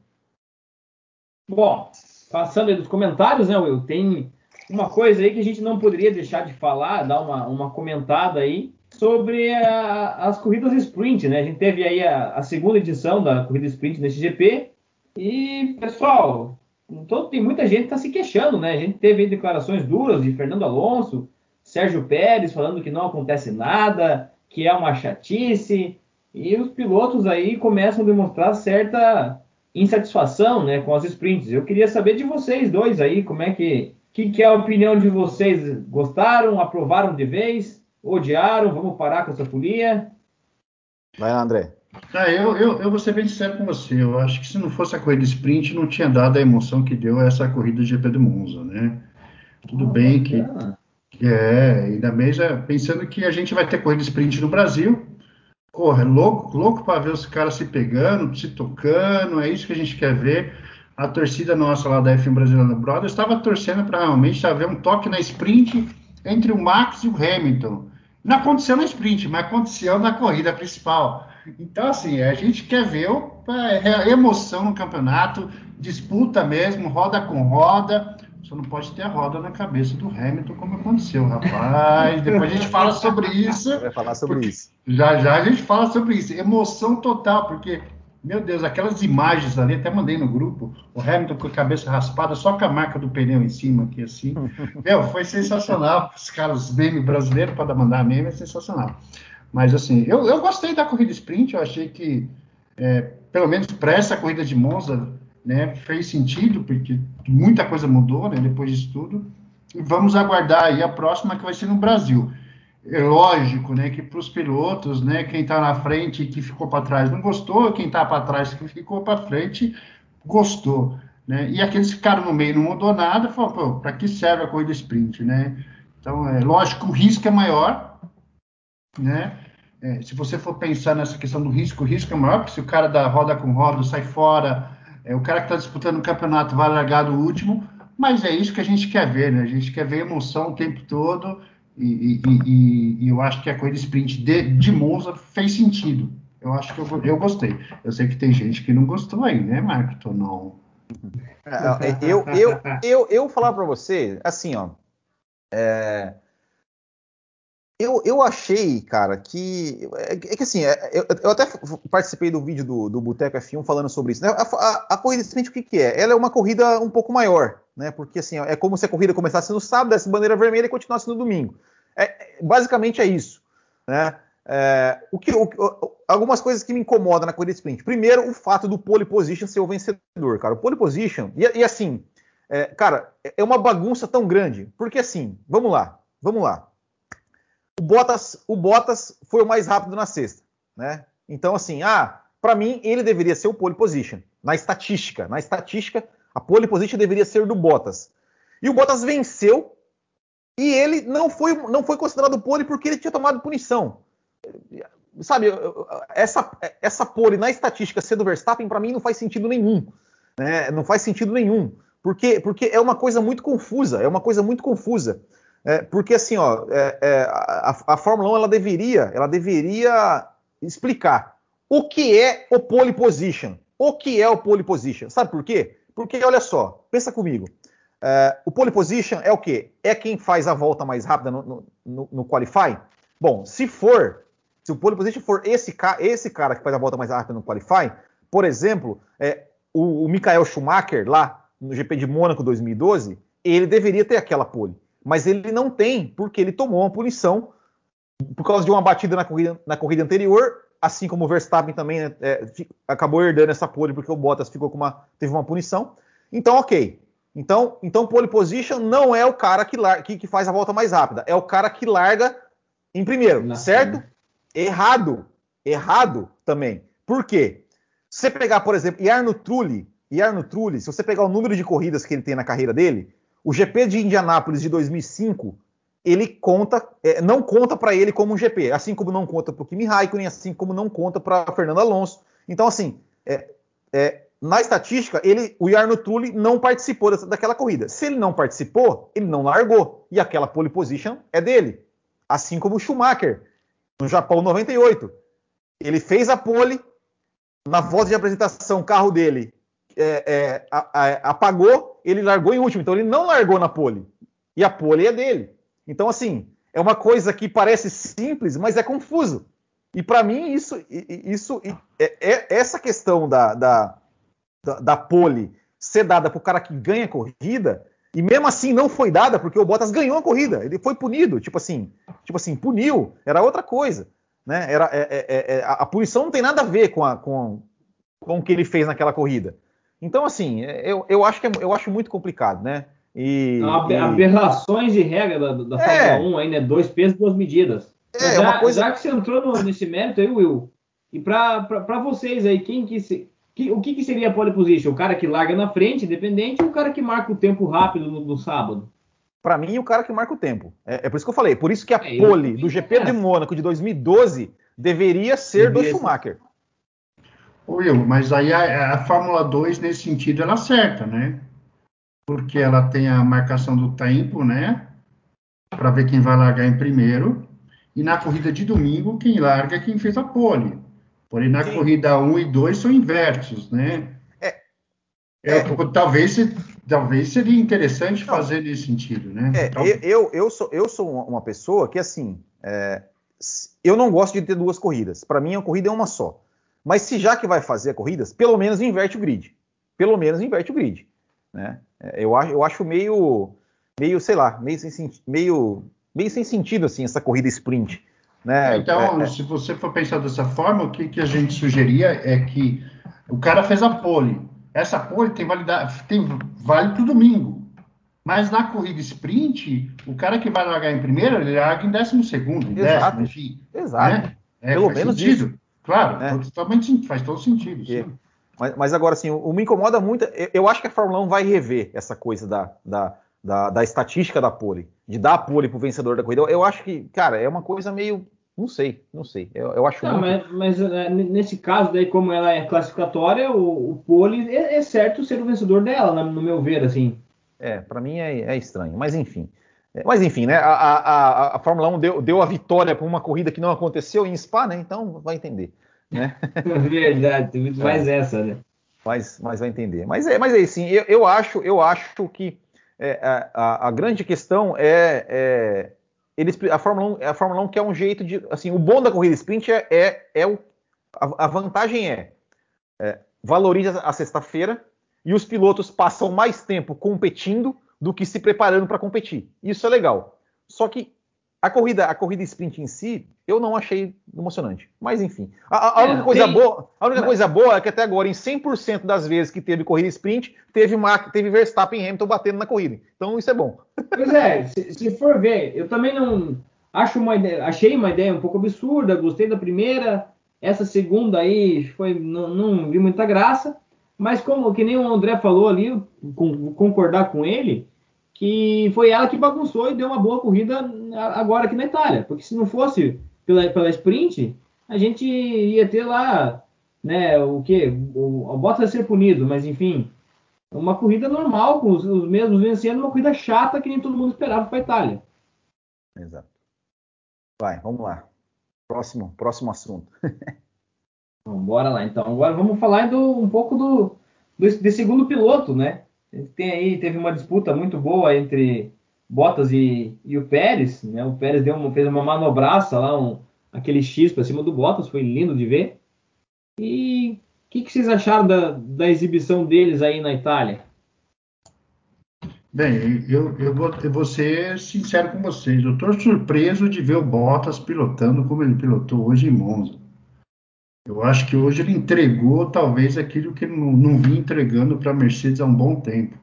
Bom, passando dos comentários, né, Will? Tem uma coisa aí que a gente não poderia deixar de falar, dar uma, uma comentada aí sobre a, as corridas sprint, né? A gente teve aí a, a segunda edição da corrida sprint nesse GP. E, pessoal, então, tem muita gente que está se queixando, né? A gente teve declarações duras de Fernando Alonso, Sérgio Pérez falando que não acontece nada, que é uma chatice, e os pilotos aí começam a demonstrar certa insatisfação, né, com as sprints. Eu queria saber de vocês dois aí, como é que, que, que é a opinião de vocês? Gostaram, aprovaram de vez, odiaram? Vamos parar com essa folia? Vai lá, André. Ah, eu, eu, eu vou ser bem sincero com você. Eu acho que se não fosse a corrida sprint, não tinha dado a emoção que deu essa corrida do GP do Monza, né? Tudo oh, bem que, que, é, ainda mesmo pensando que a gente vai ter corrida sprint no Brasil. Porra, é louco, louco para ver os caras se pegando, se tocando, é isso que a gente quer ver. A torcida nossa lá da F1 Brasileira Brothers estava torcendo para realmente haver um toque na sprint entre o Max e o Hamilton. Não aconteceu na sprint, mas aconteceu na corrida principal. Então, assim, a gente quer ver é, a emoção no campeonato, disputa mesmo, roda com roda. Só não pode ter a roda na cabeça do Hamilton, como aconteceu, rapaz. Depois a gente fala sobre isso. Vai falar sobre isso. Já já a gente fala sobre isso. Emoção total, porque, meu Deus, aquelas imagens ali, até mandei no grupo, o Hamilton com a cabeça raspada, só com a marca do pneu em cima aqui, assim. meu, foi sensacional. Os caras, meme brasileiro, para mandar meme, é sensacional. Mas assim, eu, eu gostei da corrida sprint, eu achei que, é, pelo menos para essa corrida de Monza, né, fez sentido, porque muita coisa mudou né, depois disso tudo. E vamos aguardar aí a próxima que vai ser no Brasil. É lógico, né, que para os pilotos, né, quem está na frente e que ficou para trás não gostou, quem está para trás que ficou para frente gostou, né? E aqueles que ficaram no meio não mudou nada, falou, para que serve a corrida sprint, né? Então, é lógico o risco é maior, né? É, se você for pensar nessa questão do risco, o risco é maior, porque se o cara da roda com roda sai fora, é, o cara que está disputando o campeonato vai largar do último, mas é isso que a gente quer ver, né? A gente quer ver emoção o tempo todo, e, e, e, e eu acho que a corrida sprint de, de Monza fez sentido. Eu acho que eu, eu gostei. Eu sei que tem gente que não gostou aí, né, Marco? Não. É, eu, eu, eu, eu, falar para você, assim, ó. É, eu, eu achei, cara, que. É, é que assim, é, eu, eu, até participei do vídeo do, do Boteco F1 falando sobre isso. Né? A, a, a corrida simplesmente o que, que, é? Ela é uma corrida um pouco maior, né? Porque assim, é como se a corrida começasse no sábado, desse bandeira vermelha e continuasse no domingo. É, basicamente é isso. Né? É, o que, o, algumas coisas que me incomodam na corrida sprint. Primeiro, o fato do pole position ser o vencedor, cara. O pole position, e, e assim, é, cara, é uma bagunça tão grande. Porque assim, vamos lá, vamos lá o Bottas, o Bottas foi o mais rápido na sexta, né? Então, assim, ah, para mim ele deveria ser o pole position na estatística. Na estatística, a pole position deveria ser do Bottas. E o Bottas venceu e ele não foi, não foi considerado pole porque ele tinha tomado punição. Sabe, essa, essa pole na estatística ser do Verstappen, para mim, não faz sentido nenhum. Né? Não faz sentido nenhum. Porque, porque é uma coisa muito confusa. É uma coisa muito confusa. É, porque assim, ó, é, é, a, a, Fórmula 1 ela deveria, ela deveria explicar o que é o pole position. O que é o pole position? Sabe por quê? Porque olha só, pensa comigo. É, o pole position é o quê? É quem faz a volta mais rápida no, no, no qualify? Bom, se for, se o pole position for esse, esse cara que faz a volta mais rápida no qualify, por exemplo, é, o, o Michael Schumacher lá no GP de Mônaco 2012, ele deveria ter aquela pole mas ele não tem, porque ele tomou uma punição por causa de uma batida na corrida, na corrida anterior, assim como o Verstappen também né, é, acabou herdando essa pole porque o Bottas ficou com uma, teve uma punição. Então, ok. Então, então pole position não é o cara que, que, que faz a volta mais rápida, é o cara que larga em primeiro, Nossa, certo? Né? Errado. Errado também. Por quê? Se você pegar, por exemplo, Jarno Trulli, Jarno Trulli, se você pegar o número de corridas que ele tem na carreira dele, o GP de Indianápolis de 2005, ele conta, é, não conta para ele como um GP, assim como não conta para o Kimi Raikkonen, assim como não conta para Fernando Alonso. Então, assim, é, é, na estatística, ele, o Jarno Trulli não participou dessa, daquela corrida. Se ele não participou, ele não largou. E aquela pole position é dele. Assim como o Schumacher, no Japão 98. Ele fez a pole, na volta de apresentação, o carro dele é, é, a, a, apagou, ele largou em último. Então ele não largou na pole. E a pole é dele. Então, assim, é uma coisa que parece simples, mas é confuso. E para mim, isso, isso é, é, essa questão da, da, da, pole ser dada para o cara que ganha a corrida, e mesmo assim não foi dada, porque o Bottas ganhou a corrida, ele foi punido, tipo assim, tipo assim, puniu, era outra coisa. Né? Era, é, é, é, a punição não tem nada a ver com, a, com, com o que ele fez naquela corrida. Então, assim, eu, eu, acho que é, eu acho muito complicado, né? E, e... Aberrações de regra da, da é. Fórmula 1 ainda é dois pesos, duas medidas. É, já, uma coisa... já que você entrou no, nesse mérito aí, Will, e para vocês aí, quem que, se, que o que, que, seria a pole position? O cara que larga na frente, independente, ou o cara que marca o tempo rápido no, no sábado? Para mim, o cara que marca o tempo. É, é, por isso que eu falei. Por isso que a é, pole do GP de Mônaco de 2012 deveria ser do Schumacher. Will, mas aí a, a Fórmula 2, nesse sentido, ela acerta, né? Porque ela tem a marcação do tempo, né? Para ver quem vai largar em primeiro. E na corrida de domingo, quem larga é quem fez a pole. Porém, na Sim. corrida 1 e 2 são inversos, né? É, é, é, talvez, talvez seria interessante não, fazer nesse sentido, né? É, eu, eu, sou, eu sou uma pessoa que, assim, é, eu não gosto de ter duas corridas. Para mim, a corrida é uma só. Mas se já que vai fazer corridas, pelo menos inverte o grid. Pelo menos inverte o grid. Né? É, eu, acho, eu acho meio, meio, sei lá, meio sem, meio, meio sem sentido assim essa corrida sprint. Né? Então, é, é, se você for pensar dessa forma, o que, que a gente sugeria é que o cara fez a pole. Essa pole tem validade, tem, vale para o domingo. Mas na corrida sprint, o cara que vai largar em primeiro, ele larga em décimo segundo, em Exato. décimo, enfim. Exato. Né? É, Pelo menos sentido. isso. Claro, é. totalmente, faz todo sentido. É. Mas, mas, agora, assim, o, o, me incomoda muito. Eu, eu, acho que a Fórmula 1 vai rever essa coisa da, da, da, da estatística da pole, de dar a pole pro vencedor da corrida. Eu, eu, acho que, cara, é uma coisa meio. Não sei, não sei. Eu, eu acho não, muito... mas, mas, é, nesse caso, daí, como ela é classificatória, o, o pole é, é, certo ser o vencedor dela, no meu ver, assim. É, para mim é, é estranho, mas enfim. É, mas enfim, né? A, a, a, Fórmula 1 deu, deu a vitória para uma corrida que não aconteceu em Spa, né? Então vai entender. Né? Verdade, tem muito mais é. essa, né? Mas, mas vai entender. Mas é, mas é assim, eu, eu acho, eu acho que é, a, a, grande questão é, é, eles, a, Fórmula 1, a Fórmula 1 quer um jeito de. Assim, o bom da corrida sprint é, é, é o, a, a, vantagem é, é valoriza a sexta-feira e os pilotos passam mais tempo competindo do que se preparando para competir. Isso é legal. Só que a corrida, a corrida sprint em si, eu não achei emocionante. Mas enfim. A, a é, única, coisa, tem... boa, a única coisa boa é que até agora, em 100% das vezes que teve corrida sprint, teve, uma, teve Verstappen e Hamilton batendo na corrida. Então isso é bom. Pois é, se, se for ver, eu também não acho uma ideia, achei uma ideia um pouco absurda, gostei da primeira, essa segunda aí foi não, não vi muita graça, mas como que nem o André falou ali, com, concordar com ele, que foi ela que bagunçou e deu uma boa corrida agora aqui na Itália. Porque se não fosse pela, pela sprint, a gente ia ter lá, né, o que? O, o Bottas ser punido, mas enfim, uma corrida normal, com os, os, mesmos vencendo, uma corrida chata que nem todo mundo esperava para a Itália. Exato. Vai, vamos lá. Próximo, próximo assunto. Vamos bora lá então. Agora vamos falar do, um pouco do, do, do segundo piloto, né? Tem aí, teve uma disputa muito boa entre Bottas e, e o Pérez, né? O Pérez deu uma, fez uma manobraça lá, um, aquele X para cima do Bottas, foi lindo de ver. E o que, que, vocês acharam da, da exibição deles aí na Itália? Bem, eu, eu, vou, eu vou ser sincero com vocês. Eu estou surpreso de ver o Bottas pilotando como ele pilotou hoje em Monza. Eu acho que hoje ele entregou talvez aquilo que ele não, não vinha entregando para a Mercedes há um bom tempo,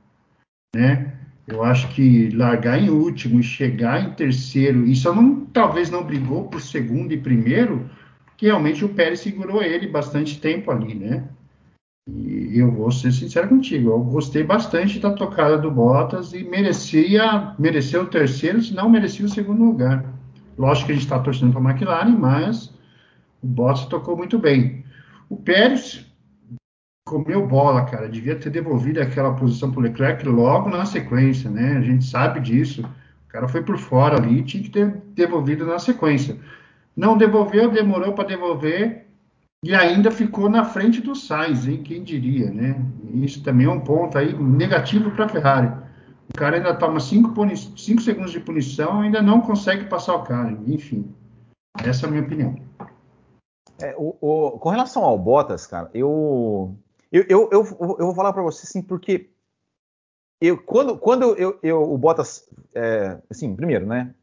né? Eu acho que largar em último e chegar em terceiro, e só não, talvez não brigou por segundo e primeiro, porque realmente o Pérez segurou ele bastante tempo ali, né? E eu vou ser sincero contigo, eu gostei bastante da tocada do Bottas e merecia, mereceu o terceiro, se não merecia o segundo lugar. Lógico que a gente está torcendo para a McLaren, mas o Bottas tocou muito bem. O Pérez comeu bola, cara. Devia ter devolvido aquela posição para o Leclerc logo na sequência, né? A gente sabe disso. O cara foi por fora ali, tinha que ter devolvido na sequência. Não devolveu, demorou para devolver e ainda ficou na frente do Sainz, hein? Quem diria, né? Isso também é um ponto aí negativo para a Ferrari. O cara ainda toma 5 segundos de punição, ainda não consegue passar o cara. Enfim, essa é a minha opinião. É, o, o, com relação ao Bottas, cara, eu, eu, eu, eu, eu vou falar para você assim, porque eu, quando, quando eu, eu, o Bottas, é, assim, primeiro, né?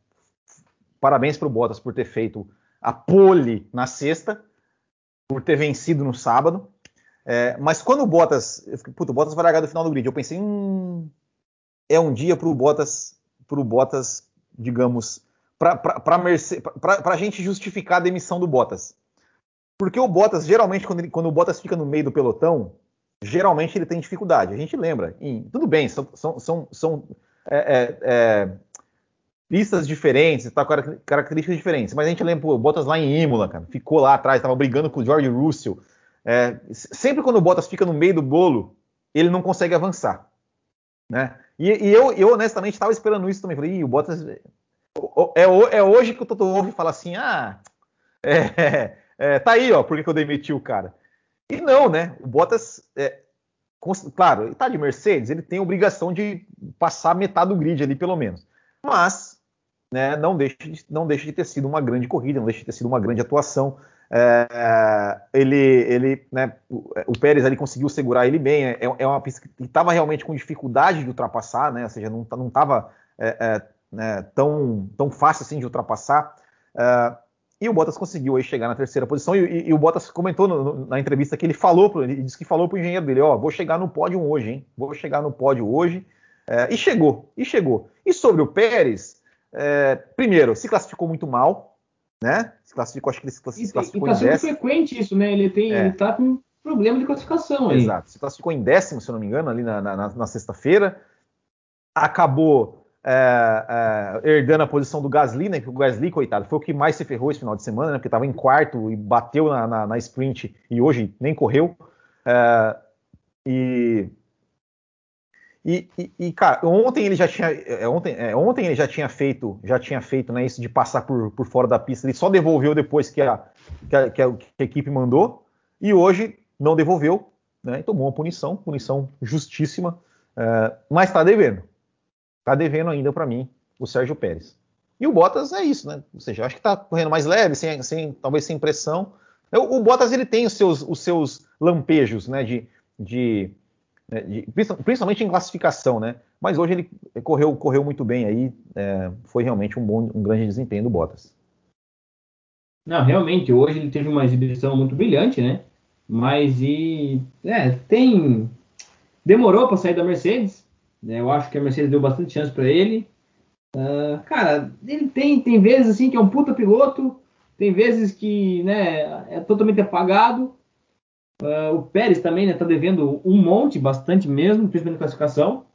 Parabéns para o Bottas por ter feito a pole na sexta, por ter vencido no sábado. É, mas quando o Bottas, puto, o Bottas vai largar do final do grid, eu pensei, hum, é um dia para o Bottas, para o Bottas, digamos, para a gente justificar a demissão do Bottas. Porque o Bottas, geralmente, quando, ele, quando o Bottas fica no meio do pelotão, geralmente ele tem dificuldade. A gente lembra. Tudo bem, são, são, são, são é, é, é pistas diferentes, tá, características diferentes. Mas a gente lembra, pô, o Bottas lá em Imola, cara, ficou lá atrás, estava brigando com o George Russell. É, sempre quando o Bottas fica no meio do bolo, ele não consegue avançar. Né? E, e eu, eu, honestamente, estava esperando isso também. Falei, o Bottas. É, é, é hoje que o Toto Wolff fala assim: ah, é, é, tá aí, ó, por que eu demiti o cara? E não, né? O Bottas, é, claro, ele tá de Mercedes, ele tem obrigação de passar metade do grid ali, pelo menos. Mas, né, não deixa, de, não deixa de ter sido uma grande corrida, não deixa de ter sido uma grande atuação. É, ele, ele, né, o, o, Pérez ali conseguiu segurar ele bem. É, é uma pista que estava realmente com dificuldade de ultrapassar, né? Ou seja, não estava é, é, né, tão, tão fácil assim de ultrapassar. É, e o Bottas conseguiu aí chegar na terceira posição. E, e, e o Bottas comentou no, no, na entrevista que ele falou, pro, ele disse que falou para o engenheiro dele: Ó, vou chegar no pódio hoje, hein? Vou chegar no pódio hoje. É, e chegou, e chegou. E sobre o Pérez, é, primeiro, se classificou muito mal, né? Se classificou, acho que ele se classificou, e, e tá sendo frequente isso, né? Ele tem, é. ele tá com problema de classificação aí. Exato, se classificou em décimo, se eu não me engano, ali na, na, na sexta-feira. Acabou é, é, herdando a posição do Gasly, né? Que o Gasly, coitado, foi o que mais se ferrou esse final de semana, né? Porque estava em quarto e bateu na, na, na, sprint e hoje nem correu. É, e, e, e, cara, ontem ele já tinha, é, ontem, é, ontem ele já tinha feito, já tinha feito, né? Isso de passar por, por fora da pista. Ele só devolveu depois que a, que a, que a, que a equipe mandou e hoje não devolveu, né? E tomou uma punição, punição justíssima, é, mas está devendo Tá devendo ainda para mim o Sérgio Pérez. E o Bottas é isso, né? Ou seja, acho que está correndo mais leve, sem, sem, talvez sem pressão. O, o, Bottas ele tem os seus, os seus lampejos, né? De, de, né, de, principalmente em classificação, né? Mas hoje ele correu, correu muito bem aí. É, foi realmente um bom, um grande desempenho do Bottas. Não, realmente, hoje ele teve uma exibição muito brilhante, né? Mas e é, tem demorou para sair da Mercedes. Né? Eu acho que a Mercedes deu bastante chance para ele. Uh, cara, ele tem tem vezes assim que é um puta piloto, tem vezes que né, é totalmente apagado. Uh, o Pérez também né, tá devendo um monte, bastante mesmo, principalmente na classificação.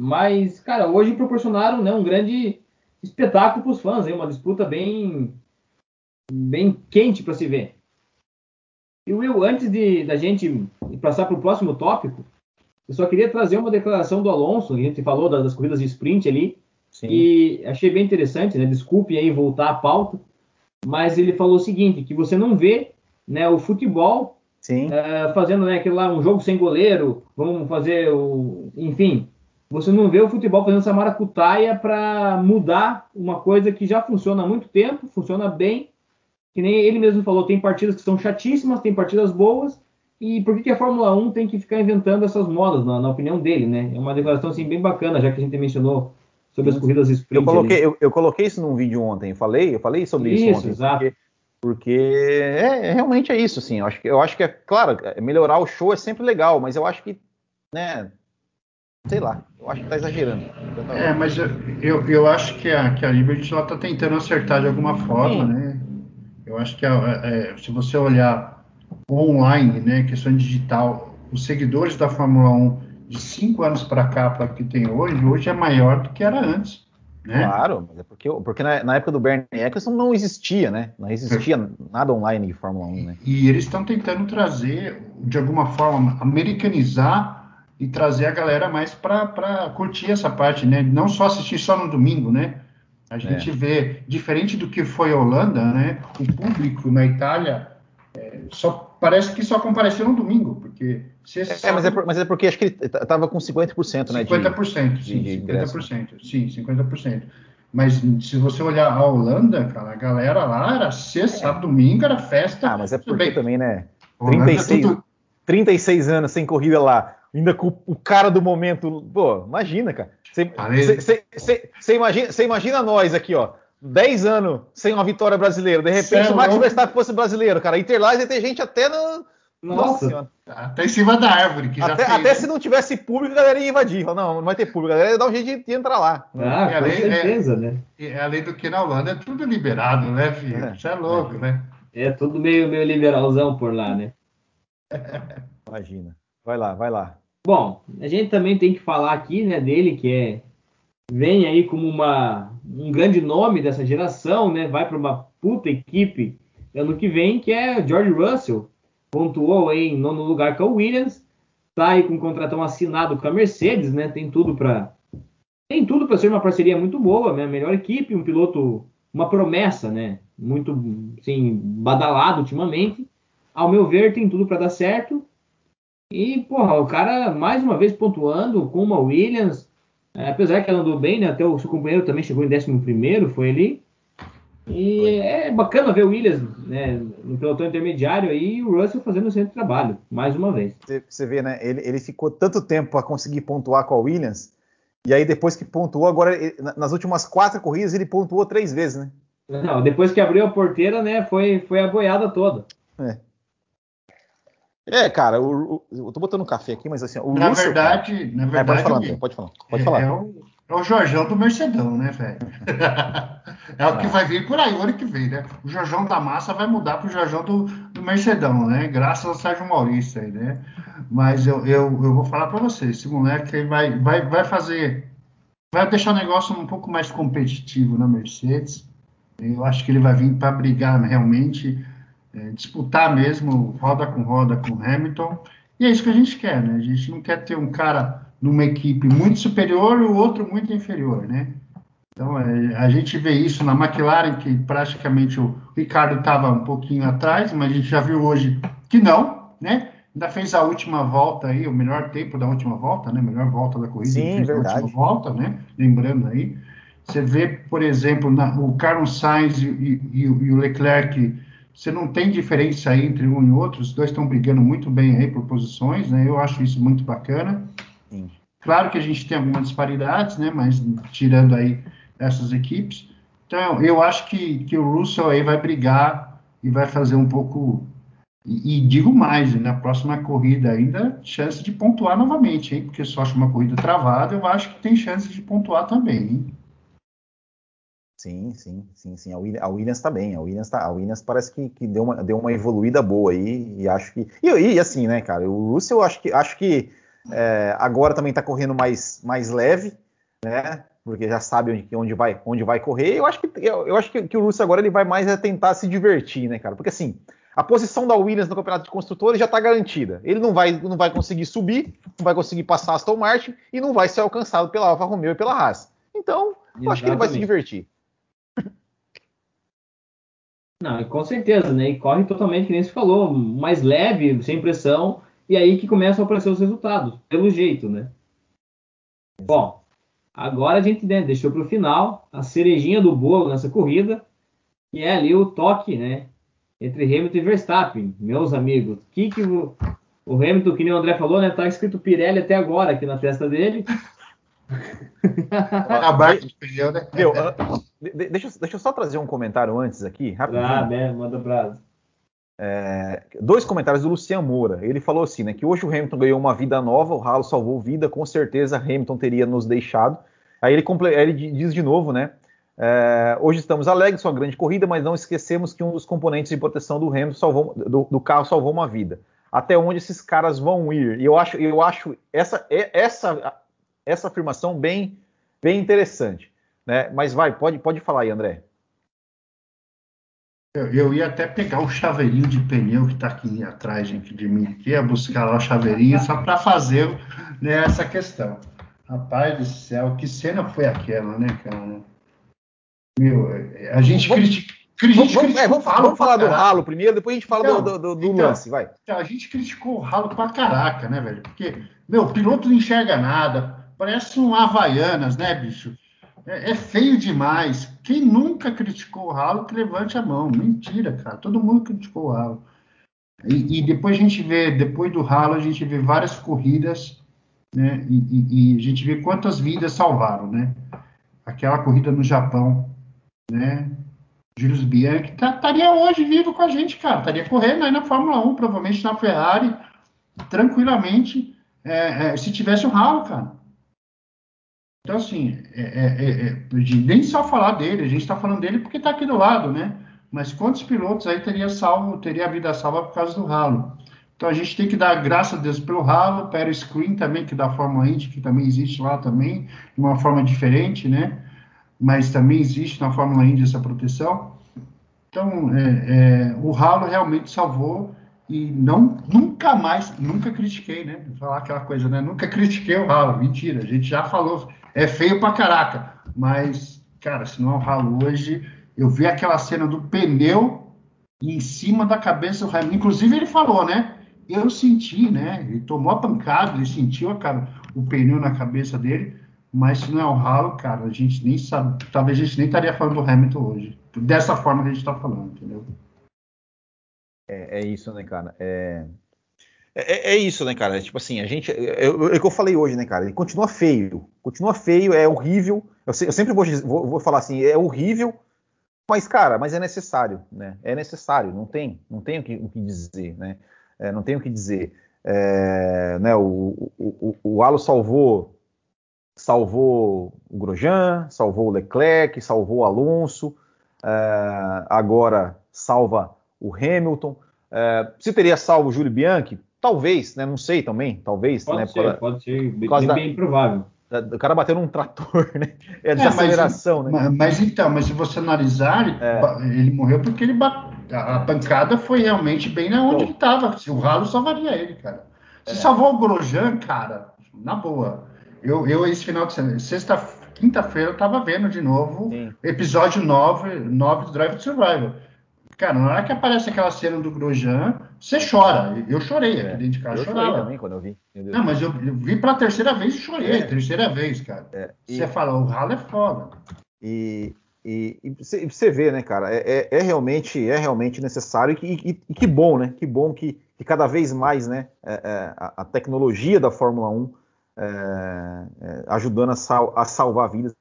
Mas, cara, hoje proporcionaram né, um grande espetáculo para os fãs, hein? uma disputa bem bem quente para se ver. E Will, antes de da gente passar para o próximo tópico, eu só queria trazer uma declaração do Alonso, a gente falou das, das corridas de sprint ali, Sim. e achei bem interessante, né? Desculpe aí voltar à pauta, mas ele falou o seguinte, que você não vê né, o futebol uh, fazendo né, aquele lá, um jogo sem goleiro, vamos fazer o. Enfim, você não vê o futebol fazendo essa maracutaia para mudar uma coisa que já funciona há muito tempo, funciona bem que nem ele mesmo falou, tem partidas que são chatíssimas, tem partidas boas, e por que, que a Fórmula 1 tem que ficar inventando essas modas, na, na, opinião dele, né? É uma declaração assim, bem bacana, já que a gente mencionou sobre as corridas sprint. Eu coloquei, eu, eu, coloquei isso num vídeo ontem, eu falei, eu falei sobre isso, isso ontem. Exato. Porque, porque é, é, realmente é isso, assim. Eu acho que, eu acho que é claro, é, melhorar o show é sempre legal, mas eu acho que, né? Sei lá, eu acho que tá exagerando. É, mas eu, eu, eu acho que a, que a Liberty ela tá tentando acertar de alguma forma, Sim. né? Eu acho que é, é, se você olhar online, né, questão digital, os seguidores da Fórmula 1 de cinco anos para cá, para que tem hoje, hoje é maior do que era antes. Né? Claro, mas é porque, porque na, na, época do Bernie Eccleston não existia, né? Não existia nada online de Fórmula 1, né? E, e eles estão tentando trazer, de alguma forma, americanizar e trazer a galera mais para curtir essa parte, né? Não só assistir só no domingo, né? A gente é. vê, diferente do que foi a Holanda, né? O público na Itália é, só parece que só compareceu no domingo, porque é, sabe... mas, é por, mas é porque acho que ele estava com 50%, né? 50%, de, sim, de 50%, sim, 50%. Mas se você olhar a Holanda, cara, a galera lá era sexta, sábado, domingo, era festa. Ah, mas é porque bem. também, né? 36, tudo... 36 anos sem corrida lá, ainda com o cara do momento. Pô, imagina, cara. Você imagina, imagina nós aqui, ó. 10 anos sem uma vitória brasileira. De repente, Céu, o Max Verstappen fosse brasileiro, cara. Interlagos ia ter gente até no. Nossa, Nossa até em cima da árvore. Que até, até se não tivesse público, a galera ia invadir. Não, não vai ter público. A galera ia dar um jeito de entrar lá. Ah, é, com certeza, é, né? É, além do que na Holanda é tudo liberado, né, filho? Isso é, é louco, é. né? É tudo meio, meio liberalzão por lá, né? Imagina. Vai lá, vai lá. Bom, a gente também tem que falar aqui, né, dele, que é vem aí como uma, um grande nome dessa geração, né? Vai para uma puta equipe ano que vem, que é George Russell. Pontuou em nono lugar com a Williams, tá aí com um contratão assinado com a Mercedes, né? Tem tudo para tem tudo para ser uma parceria muito boa, né? Melhor equipe, um piloto, uma promessa, né? Muito, sim, badalado ultimamente. Ao meu ver, tem tudo para dar certo. E, porra, o cara, mais uma vez pontuando com uma Williams, é, apesar que ela andou bem, né? Até o seu companheiro também chegou em 11 foi ali. E foi. é bacana ver o Williams né, no pelotão intermediário aí e o Russell fazendo o centro de trabalho, mais uma vez. Você vê, né? Ele, ele ficou tanto tempo para conseguir pontuar com a Williams, e aí depois que pontuou, agora ele, nas últimas quatro corridas ele pontuou três vezes, né? Não, depois que abriu a porteira, né? Foi, foi a boiada toda. É. É, cara, o, o, eu tô botando um café aqui, mas assim, o na Lúcio, verdade, cara, na verdade, é, pode falar, pode falar, pode é, falar. É o, é o Jorjão do Mercedão, né, velho? é o que ah. vai vir por aí o ano que vem, né? O Jorjão da Massa vai mudar pro Jorjão do, do Mercedão, né? Graças ao Sérgio Maurício aí, né? Mas eu, eu, eu vou falar para você, esse moleque vai, vai, vai fazer, vai deixar o negócio um pouco mais competitivo na Mercedes. Eu acho que ele vai vir para brigar realmente é, disputar mesmo roda com roda com Hamilton. E é isso que a gente quer, né? A gente não quer ter um cara numa equipe muito superior e o outro muito inferior, né? Então, é, a gente vê isso na McLaren, que praticamente o Ricardo estava um pouquinho atrás, mas a gente já viu hoje que não, né? Ainda fez a última volta aí, o melhor tempo da última volta, né? Melhor volta da corrida. Sim, fez verdade. A última volta, né? Lembrando aí. Você vê, por exemplo, na, o Carlos Sainz e, e, e, o Leclerc, você não tem diferença aí entre um e outro, os dois estão brigando muito bem aí por posições, né? Eu acho isso muito bacana. Sim. Claro que a gente tem algumas disparidades, né? Mas tirando aí essas equipes. Então, eu acho que, que o Russell aí vai brigar e vai fazer um pouco. E, e digo mais, na próxima corrida ainda, chance de pontuar novamente, hein? Porque só acho uma corrida travada, eu acho que tem chance de pontuar também, hein? Sim, sim, sim, sim. A Williams está bem. A Williams, tá, a Williams parece que, que, deu, uma, deu uma evoluída boa aí. E acho que. E, e assim, né, cara? O Russell, acho que, acho que é, agora também está correndo mais, mais leve, né? Porque já sabe onde, onde, vai, onde vai correr. Eu acho que, eu, eu acho que, que, o Russell agora ele vai mais é tentar se divertir, né, cara? Porque assim, a posição da Williams no campeonato de construtores já está garantida. Ele não vai, não vai conseguir subir, não vai conseguir passar a Aston Martin e não vai ser alcançado pela Alfa Romeo e pela Haas. Então, eu acho que ele vai se divertir. Não, com certeza, né? E corre totalmente, que nem você falou, mais leve, sem pressão, e aí que começam a aparecer os resultados, pelo jeito, né? Bom, agora a gente né, deixou para o final a cerejinha do bolo nessa corrida, que é ali o toque, né? Entre Hamilton e Verstappen, meus amigos. Que que o, o Hamilton, que nem o André falou, né? Tá escrito Pirelli até agora aqui na testa dele. Pneu, né? Meu, deixa, deixa eu só trazer um comentário antes aqui, rapidinho. Ah, né? Manda brasa. É, dois comentários do Luciano Moura. Ele falou assim, né, que hoje o Hamilton ganhou uma vida nova, o Halo salvou vida, com certeza Hamilton teria nos deixado. Aí ele, ele diz de novo, né, é, hoje estamos alegres com a grande corrida, mas não esquecemos que um dos componentes de proteção do Hamilton salvou, do, do, carro salvou uma vida. Até onde esses caras vão ir? E eu acho, eu acho essa, essa, essa afirmação bem, bem interessante. Né? Mas vai, pode, pode falar aí, André. Eu, eu, ia até pegar o chaveirinho de pneu que está aqui atrás gente, de mim, que ia buscar lá o chaveirinho só para fazer né, essa questão. Rapaz do céu, que cena foi aquela, né, cara? Meu, a gente critica. Vamos, vamos, é, vamos, vamos falar do ralo primeiro, depois a gente fala então, do, do, do então, lance, vai. A gente criticou o ralo pra caraca, né, velho? Porque, meu, o piloto não enxerga nada, parece um Havaianas, né, bicho? É, é, feio demais. Quem nunca criticou o Ralo, que levante a mão. Mentira, cara. Todo mundo criticou o Ralo. E, e depois a gente vê, depois do Ralo, a gente vê várias corridas, né? E, e, e, a gente vê quantas vidas salvaram, né? Aquela corrida no Japão, né? Julius Bianchi tá, estaria hoje vivo com a gente, cara. Estaria correndo aí na Fórmula 1, provavelmente na Ferrari, tranquilamente, é, é, se tivesse o Ralo, cara. Então, assim, é, é, é, nem só falar dele, a gente está falando dele porque está aqui do lado, né? Mas quantos pilotos aí teria salvo, teria a vida salva por causa do ralo? Então a gente tem que dar graças a Deus pelo ralo, pelo screen também, que da Fórmula Indy, que também existe lá também, de uma forma diferente, né? Mas também existe na Fórmula Indy essa proteção. Então, é, é, o ralo realmente salvou e não nunca mais, nunca critiquei, né? Falar aquela coisa, né? Nunca critiquei o ralo, mentira, a gente já falou é feio pra caraca. Mas, cara, se não é o ralo hoje, eu vi aquela cena do pneu em cima da cabeça do Hamilton. Inclusive, ele falou, né? Eu senti, né? Ele tomou a pancada, ele sentiu cara, o pneu na cabeça dele. Mas se não é o ralo, cara, a gente nem sabe. Talvez a gente nem estaria falando do Hamilton hoje. Dessa forma que a gente está falando, entendeu? É, é, isso, né, cara? É, é, é, isso, né, cara? Tipo assim, a gente. É, é, o que eu falei hoje, né, cara? Ele continua feio. Continua feio, é horrível. Eu, eu sempre vou, vou, vou, falar assim, é horrível, mas, cara, mas é necessário, né? É necessário, não tem, não tem o que, o que dizer, né? É, não tem o que dizer. É, né, o, o, o, Alo salvou salvou o Grosjean, salvou o Leclerc, salvou o Alonso, é, agora salva o Hamilton. É, se teria salvo o Júlio Bianchi, Talvez, né? Não sei também, talvez. Pode né, ser, pode ser, bem, bem, bem provável. O cara bateu num trator, né? É de é, aceleração, mas, né? Mas então, mas se você analisar, é. ele morreu porque ele a pancada foi realmente bem na onde Pô. ele estava. O ralo salvaria ele, cara. Se é. salvou o Grosjean, cara, na boa. Eu, eu esse final de semana, sexta, quinta-feira, eu tava vendo de novo Sim. episódio 9, 9 do Drive to Survival. Cara, na hora que aparece aquela cena do Grosjean, você chora. Eu chorei aqui é, dentro de casa. Eu chorei também quando eu vi. Não, mas eu, eu vi pela terceira vez e chorei. É. Terceira vez, cara. É, e... Você fala, o ralo é foda. E, e, e você vê, né, cara, é, é, é, realmente é realmente necessário e, e, que bom, né? Que bom que, que cada vez mais, né, é, é a, a, tecnologia da Fórmula 1 é, é, ajudando a, sal, a, salvar vidas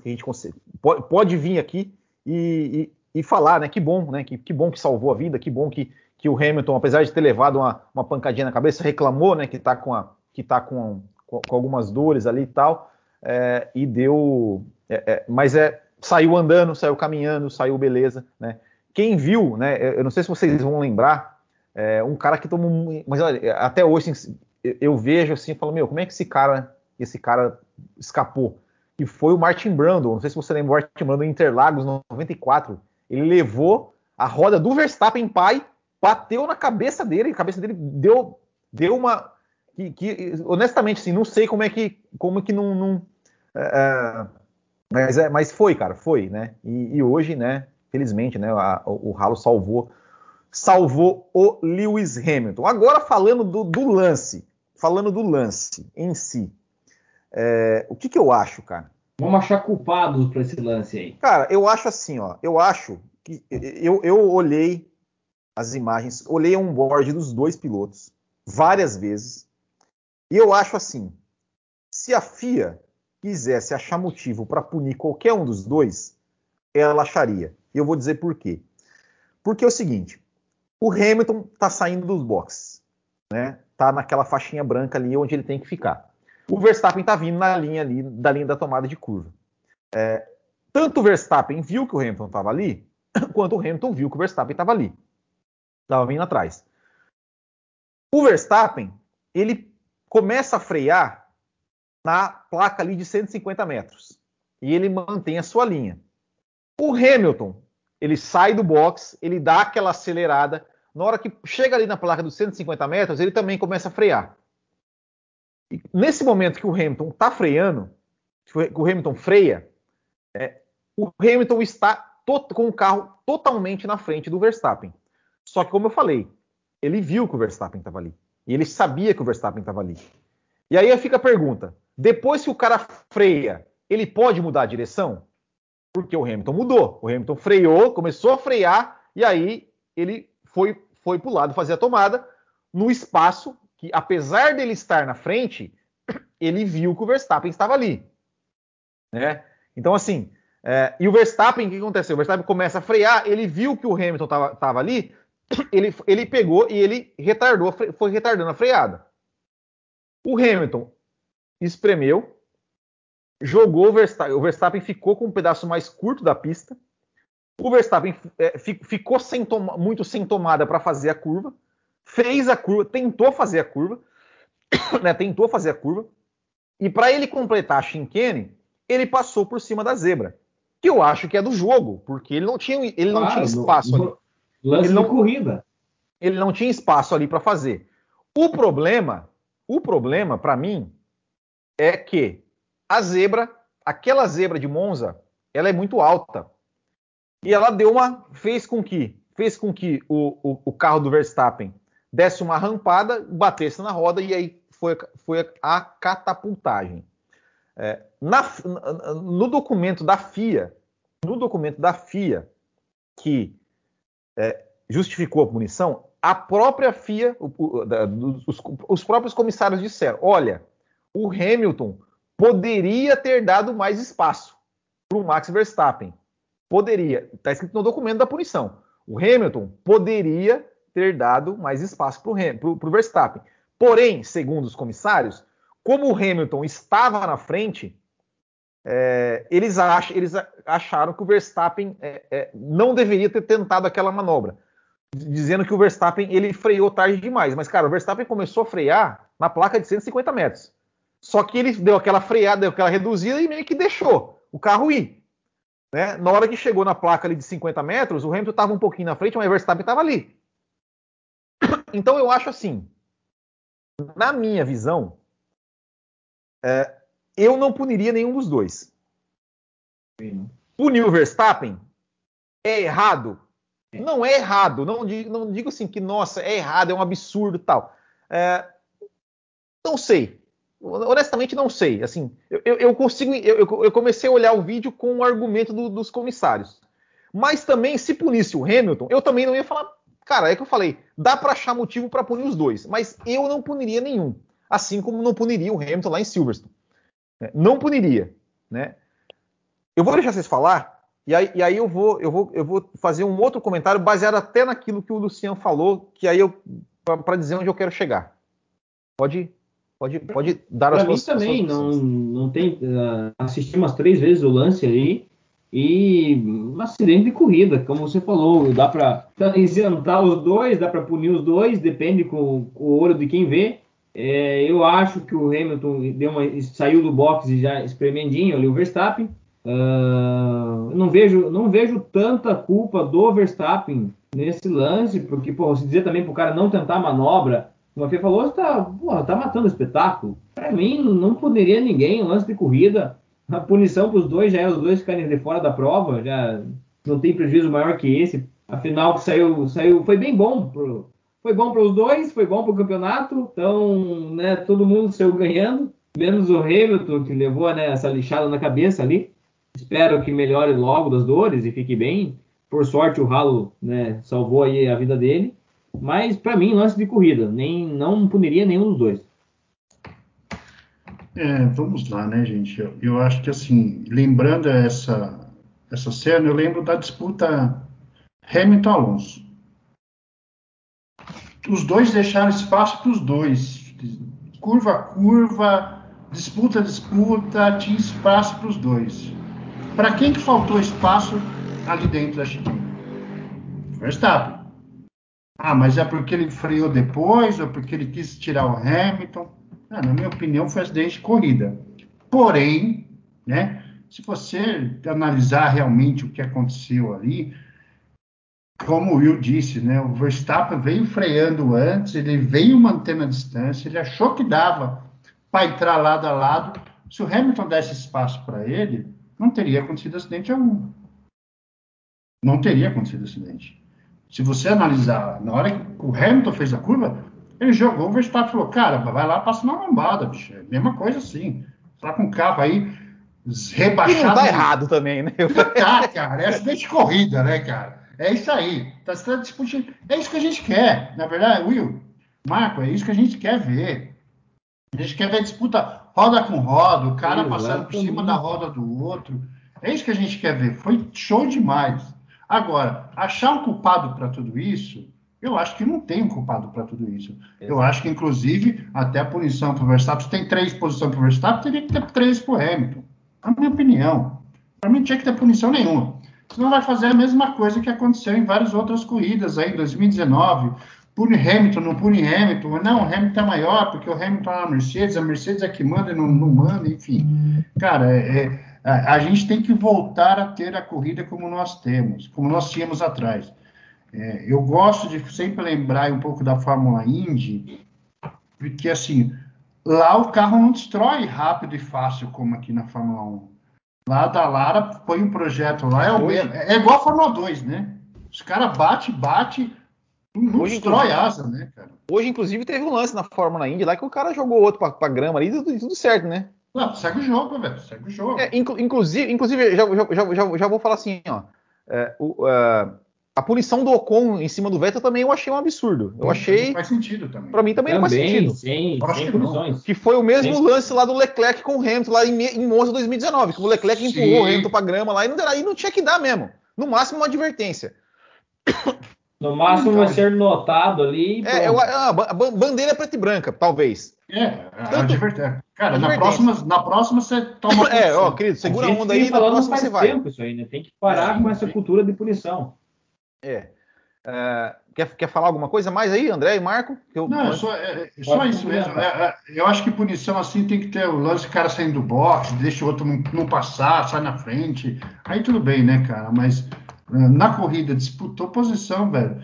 que a gente consegue. Pode, pode vir aqui e, falar, né? Que bom, né? Que, que bom que salvou a vida, que bom que, que o Hamilton, apesar de ter levado uma, uma pancadinha na cabeça, reclamou, né? Que tá com, a, que tá com, com, com algumas dores ali e tal, e deu. mas é saiu andando, saiu caminhando, saiu beleza, né? Quem viu, né? Eu não sei se vocês vão lembrar, é, um cara que tomou, mas olha, até hoje assim, eu vejo assim, e falo, meu, como é que esse cara, esse cara escapou? E foi o Martin Brando, não sei se você lembra, o Martin Brando em Interlagos 94, ele levou a roda do Verstappen pai, bateu na cabeça dele, a cabeça dele deu, deu uma que, que honestamente, assim, não sei como é que, como é que não, não é, mas, é, mas foi, cara, foi, né? E, e hoje, né, felizmente, né, a, o, o Ralo salvou salvou o Lewis Hamilton. Agora falando do, do lance, falando do lance em si, é, o que, que eu acho, cara? Vamos achar culpados para esse lance aí. Cara, eu acho assim, ó, eu acho que eu, eu olhei as imagens, olhei um board dos dois pilotos várias vezes e eu acho assim, se a FIA quisesse achar motivo para punir qualquer um dos dois, ela acharia. E eu vou dizer por quê. Porque é o seguinte: o Hamilton está saindo dos boxes, né? Tá naquela faixinha branca ali onde ele tem que ficar. O Verstappen está vindo na linha ali, da linha da tomada de curva. É, tanto o Verstappen viu que o Hamilton estava ali, quanto o Hamilton viu que o Verstappen estava ali. Estava vindo atrás. O Verstappen, ele começa a frear na placa ali de 150 metros. E ele mantém a sua linha. O Hamilton, ele sai do box, ele dá aquela acelerada. Na hora que chega ali na placa dos 150 metros, ele também começa a frear. E nesse momento que o Hamilton está freando, que o Hamilton freia, é, o Hamilton está com o carro totalmente na frente do Verstappen. Só que, como eu falei, ele viu que o Verstappen estava ali. E ele sabia que o Verstappen estava ali. E aí fica a pergunta: depois que o cara freia, ele pode mudar a direção? Porque o Hamilton mudou. O Hamilton freou, começou a frear e aí ele foi foi para o lado fazer a tomada no espaço que, apesar dele estar na frente, ele viu que o Verstappen estava ali. Né? Então, assim, é, e o Verstappen, o que aconteceu? O Verstappen começa a frear, ele viu que o Hamilton estava ali, ele, ele pegou e ele retardou, foi retardando a freada. O Hamilton espremeu, jogou o Verstappen, o Verstappen ficou com um pedaço mais curto da pista. O Verstappen é, ficou sem muito sem tomada para fazer a curva, fez a curva, tentou fazer a curva, né, tentou fazer a curva, e para ele completar a chicane, ele passou por cima da zebra, que eu acho que é do jogo, porque ele não tinha, ele claro, não tinha espaço no, ali. Lance ele não, corrida. Ele não tinha espaço ali para fazer. O problema o problema, para mim, é que a zebra, aquela zebra de Monza, ela é muito alta. E ela deu uma. fez com que, fez com que o, o, o carro do Verstappen desse uma rampada, batesse na roda e aí foi, foi a catapultagem. É, na, no documento da FIA, no documento da FIA que é, justificou a punição, a própria FIA, o, o, da, os, os, próprios comissários disseram: olha, o Hamilton poderia ter dado mais espaço para o Max Verstappen. Poderia, está escrito no documento da punição. O Hamilton poderia ter dado mais espaço para o Verstappen. Porém, segundo os comissários, como o Hamilton estava na frente, é, eles, ach, eles, acharam que o Verstappen é, é, não deveria ter tentado aquela manobra dizendo que o Verstappen ele freou tarde demais. Mas, cara, o Verstappen começou a frear na placa de 150 metros. Só que ele deu aquela freada, deu aquela reduzida e meio que deixou o carro ir. Né? Na hora que chegou na placa ali de 50 metros, o Hamilton estava um pouquinho na frente, mas o Verstappen estava ali. Então eu acho assim, na minha visão, é, eu não puniria nenhum dos dois. Punir o Verstappen é errado? Não é errado, não digo, não digo assim que, nossa, é errado, é um absurdo tal. É, não sei. honestamente não sei. Assim, eu, eu consigo, eu, eu, comecei a olhar o vídeo com o argumento do, dos comissários. Mas também, se punisse o Hamilton, eu também não ia falar. Cara, é que eu falei, dá para achar motivo para punir os dois, mas eu não puniria nenhum, assim como não puniria o Hamilton lá em Silverstone. É, não puniria, né? Eu vou deixar vocês falar e aí, e aí eu, vou, eu, vou, eu vou fazer um outro comentário baseado até naquilo que o Luciano falou, que aí eu para dizer onde eu quero chegar. Pode pode, pode dar pra as mim suas, também, suas não, não tem. Uh, assisti umas três vezes o lance aí e um acidente de corrida, como você falou, dá para isentar os dois, dá para punir os dois, depende com, com, o olho de quem vê. É, eu acho que o Hamilton deu uma, saiu do box e já espremendinho ali o Verstappen. Uh, não vejo não vejo tanta culpa do Verstappen nesse lance, porque pô, se dizer também para o cara não tentar manobra, como a Fê falou, está tá matando o espetáculo. Para mim, não poderia ninguém lance de corrida. A punição para os dois já é os dois ficarem de fora da prova, já não tem prejuízo maior que esse. Afinal, saiu, saiu, foi bem bom pro, foi bom para os dois, foi bom para o campeonato, então, né, todo mundo saiu ganhando, menos o Hamilton, que levou né, essa lixada na cabeça ali. Espero que melhore logo das dores e fique bem. Por sorte, o ralo né, salvou aí a vida dele. Mas, para mim, lance de corrida. Nem, não puniria nenhum dos dois. É, vamos lá, né, gente? Eu, eu, acho que, assim, lembrando essa, essa cena, eu lembro da disputa Hamilton-Alonso. Os dois deixaram espaço para os dois. Curva a curva, disputa a disputa, tinha espaço para os dois. Para quem que faltou espaço ali dentro da Chiquinha? Verstappen. Ah, mas é porque ele freou depois ou porque ele quis tirar o Hamilton? Ah, na minha opinião, foi acidente de corrida. Porém, né, se você analisar realmente o que aconteceu ali, como o Will disse, né, o Verstappen veio freando antes, ele veio mantendo a distância, ele achou que dava para entrar lado a lado. Se o Hamilton desse espaço para ele, não teria acontecido acidente algum. Não teria acontecido acidente. Se você analisar, na hora que o Hamilton fez a curva, ele jogou o Verstappen falou: Cara, vai lá, passa uma lombada, bicho. É a mesma coisa assim. Tá com o carro aí rebaixado. E não tá errado também, né? Tá, cara. É acidente de corrida, né, cara? É isso aí. Tá, tá discutindo. É isso que a gente quer. Na verdade, Will, Marco, é isso que a gente quer ver. A gente quer ver disputa roda com roda, o cara passando por cima da roda do outro. É isso que a gente quer ver. Foi show demais. Agora, achar um culpado para tudo isso, eu acho que não tem um culpado para tudo isso. Exato. Eu acho que, inclusive, até a punição para o Verstappen, se tem três posições para o Verstappen, teria que ter três para o Hamilton. Na minha opinião. Para mim, não tinha que ter punição nenhuma. Senão vai fazer a mesma coisa que aconteceu em várias outras corridas aí, em 2019 pune Hamilton, não pune Hamilton, não, o Hamilton é maior, porque o Hamilton é a Mercedes, a Mercedes é que manda e não, não manda, enfim. Cara, é, é, a, a, gente tem que voltar a ter a corrida como nós temos, como nós tínhamos atrás. É, eu gosto de sempre lembrar um pouco da Fórmula Indy, porque assim, lá o carro não destrói rápido e fácil como aqui na Fórmula 1. Lá da Lara põe um projeto lá, é, o, é, é igual a Fórmula 2, né? Os caras bate, bate, não hoje, destrói asa, né, cara? Hoje, inclusive, teve um lance na Fórmula Indy lá que o cara jogou outro pra, pra grama ali e tudo, tudo, certo, né? Não, segue o jogo, velho. Segue o jogo. É, inclu, inclusive, inclusive já, já, já, já, vou falar assim, ó. É, o, uh, a punição do Ocon em cima do Vettel também eu achei um absurdo. Eu achei. Não faz sentido também. Pra mim também, também não faz sentido. Sim, punições. Que foi o mesmo sim. lance lá do Leclerc com o Hamilton lá em, em Monza 2019, que o Leclerc sim. empurrou o Hamilton pra grama lá e não, aí não tinha que dar mesmo. No máximo uma advertência. No máximo vai ser notado ali. É, eu, a, bandeira preta e branca, talvez. É, Tanto, é, cara, na próxima, na próxima você toma. É, ó, querido, segura a, a onda aí, na próxima você vai. Tempo isso aí, né? Tem que parar é, com essa cultura de punição. É. é. quer, quer falar alguma coisa mais aí, André e Marco? Eu, não, só, é, é só isso mesmo. É, eu acho que punição assim tem que ter o lance do cara saindo do box, deixa o outro não, não passar, sai na frente. Aí tudo bem, né, cara? Mas na corrida, disputou posição, velho.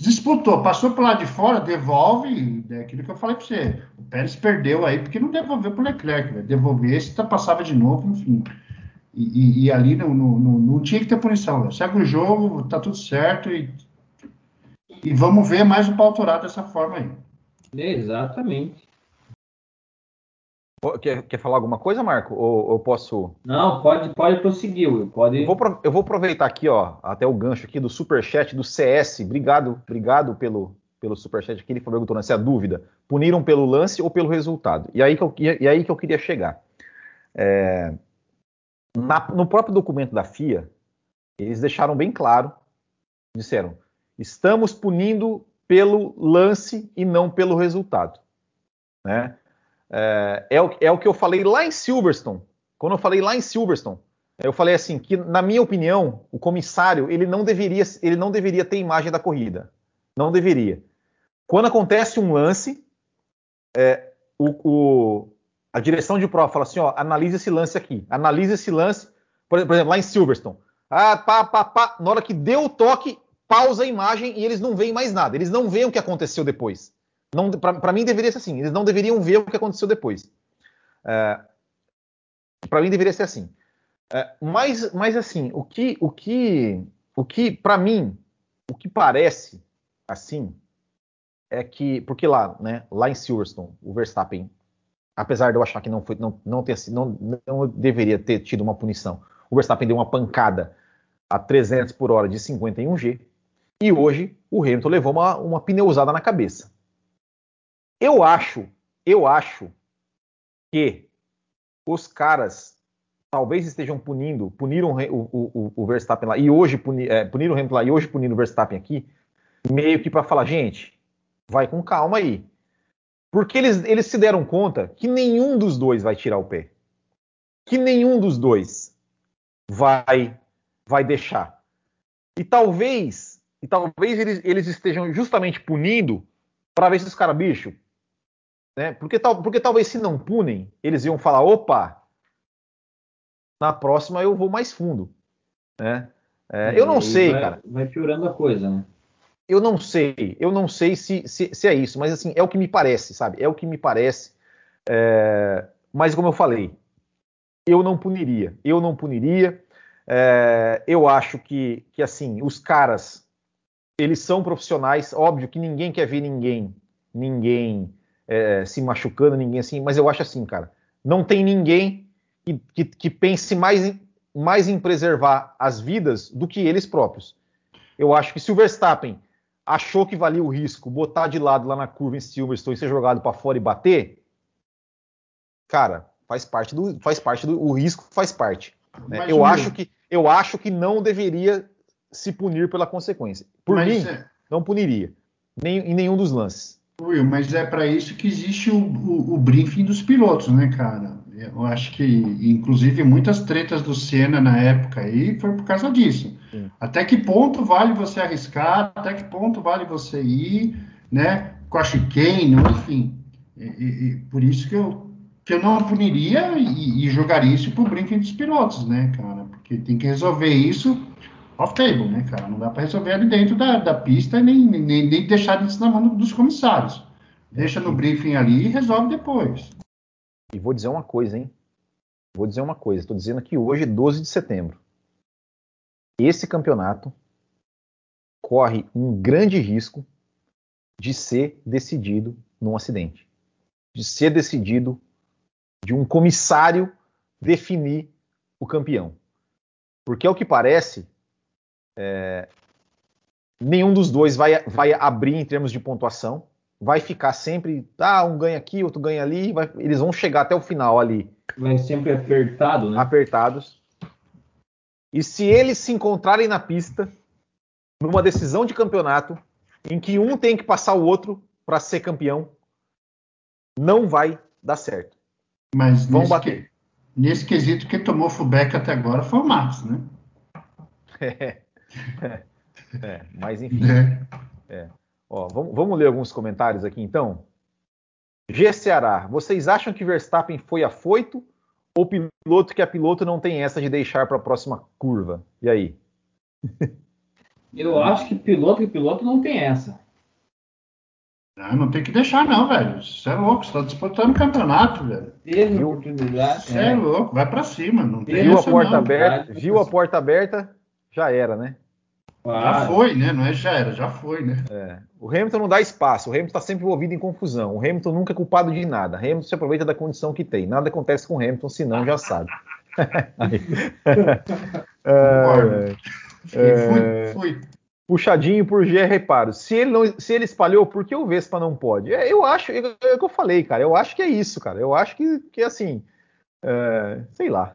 Disputou, passou para lado de fora, devolve, é aquilo que eu falei para você. O Pérez perdeu aí porque não devolveu para o Leclerc, velho. Devolvesse, tá, passava de novo, enfim. E, e, e ali não, não, não, não, tinha que ter punição, velho. Segue o jogo, tá tudo certo e, e vamos ver mais o pau dessa forma aí. Exatamente. Quer, quer falar alguma coisa, Marco? Ou eu posso. Não, pode, pode prosseguir, Will. Pode... Eu vou, eu vou aproveitar aqui, ó, até o gancho aqui do Superchat do CS. Obrigado, obrigado pelo, pelo Superchat aqui. Ele perguntou né, se é a dúvida. Puniram pelo lance ou pelo resultado? E aí que eu, e aí que eu queria chegar. É, na, no próprio documento da FIA, eles deixaram bem claro, disseram, estamos punindo pelo lance e não pelo resultado. Né? É, é, o, é o que eu falei lá em Silverstone. Quando eu falei lá em Silverstone, eu falei assim que, na minha opinião, o comissário ele não deveria, ele não deveria ter imagem da corrida. Não deveria. Quando acontece um lance, é, o, o, a direção de prova fala assim: ó, analise esse lance aqui, analise esse lance, por, por exemplo, lá em Silverstone. Ah, pá, pá, pá, na hora que deu o toque, pausa a imagem e eles não veem mais nada. Eles não veem o que aconteceu depois. Para mim deveria ser assim. Eles não deveriam ver o que aconteceu depois. É, para mim deveria ser assim. É, mas, mas assim, o que, o que, o que, para mim, o que parece assim é que, porque lá, né, lá em Silverstone, o Verstappen, apesar de eu achar que não foi, não, não ter, não, não deveria ter tido uma punição, o Verstappen deu uma pancada a 300 por hora de 51G e hoje o Hamilton levou uma, uma pneusada na cabeça. Eu acho, eu acho que os caras talvez estejam punindo, puniram o, o, o Verstappen lá e hoje puni, é, puniram o Hamilton lá e hoje puniram o Verstappen aqui, meio que para falar, gente, vai com calma aí. Porque eles, eles se deram conta que nenhum dos dois vai tirar o pé. Que nenhum dos dois vai vai deixar. E talvez, e talvez eles, eles estejam justamente punindo para ver se os caras, bicho, né? Porque, tal, porque talvez se não punem, eles iam falar: opa, na próxima eu vou mais fundo. Né? É, eu não sei, vai, cara. Vai piorando a coisa, né? Eu não sei, eu não sei se, se, se, é isso, mas assim, é o que me parece, sabe? É o que me parece. É, mas como eu falei, eu não puniria. Eu não puniria. É, eu acho que, que assim, os caras, eles são profissionais. Óbvio que ninguém quer ver ninguém, ninguém é, se machucando, ninguém assim, mas eu acho assim, cara, não tem ninguém que, que, que pense mais em, mais em preservar as vidas do que eles próprios. Eu acho que se o Verstappen achou que valia o risco botar de lado lá na curva em Silverstone e ser jogado para fora e bater, cara, faz parte do faz parte do o risco faz parte. Né? Eu acho que eu acho que não deveria se punir pela consequência. Por mim, é... não puniria nem, em nenhum dos lances. Will, mas é para isso que existe o, o, o, briefing dos pilotos, né, cara? Eu acho que, inclusive, muitas tretas do Senna na época aí foi por causa disso. Sim. Até que ponto vale você arriscar? Até que ponto vale você ir, né? Com a chicane, enfim. E, e, por isso que eu, que eu não puniria e, e jogaria isso pro briefing dos pilotos, né, cara? Porque tem que resolver isso off-table, né, cara? Não dá para resolver ali dentro da, da pista nem, nem, nem deixar isso na mão dos comissários. Deixa no briefing ali e resolve depois. E vou dizer uma coisa, hein? Vou dizer uma coisa. Estou dizendo aqui hoje, 12 de setembro. Esse campeonato corre um grande risco de ser decidido num acidente. De ser decidido de um comissário definir o campeão. Porque, ao que parece, é, nenhum dos dois vai, vai abrir em termos de pontuação. Vai ficar sempre, ah, um ganha aqui, outro ganha ali. Vai, eles vão chegar até o final ali. Vai sempre apertado, né? Apertados. E se eles se encontrarem na pista, numa decisão de campeonato, em que um tem que passar o outro para ser campeão, não vai dar certo. Mas vão nesse bater. Que, nesse quesito, que tomou fullback até agora foi o Max, né? É. é, mas enfim. Né? É. Ó, vamos, vamos, ler alguns comentários aqui então. G Ceará, vocês acham que Verstappen foi afoito ou piloto que a piloto não tem essa de deixar para a próxima curva? E aí? Eu acho que piloto que piloto não tem essa. Não, não tem que deixar, não, velho. Você é louco, você tá disputando campeonato, velho. Teve oportunidade. Você é. é louco, vai para cima. Não tem viu essa, a porta não. aberta, viu a porta aberta, já era, né? Já foi, né? Não é já era, já foi, né? É. O Hamilton não dá espaço, o Hamilton está sempre envolvido em confusão. O Hamilton nunca é culpado de nada. O Hamilton se aproveita da condição que tem. Nada acontece com o Hamilton, senão já sabe. é, é, fui, fui. Puxadinho por G reparo. Se ele, não, se ele espalhou, por que o Vespa não pode? É, eu acho, é, é o que eu falei, cara. Eu acho que é isso, cara. Eu acho que, que assim, é, sei lá.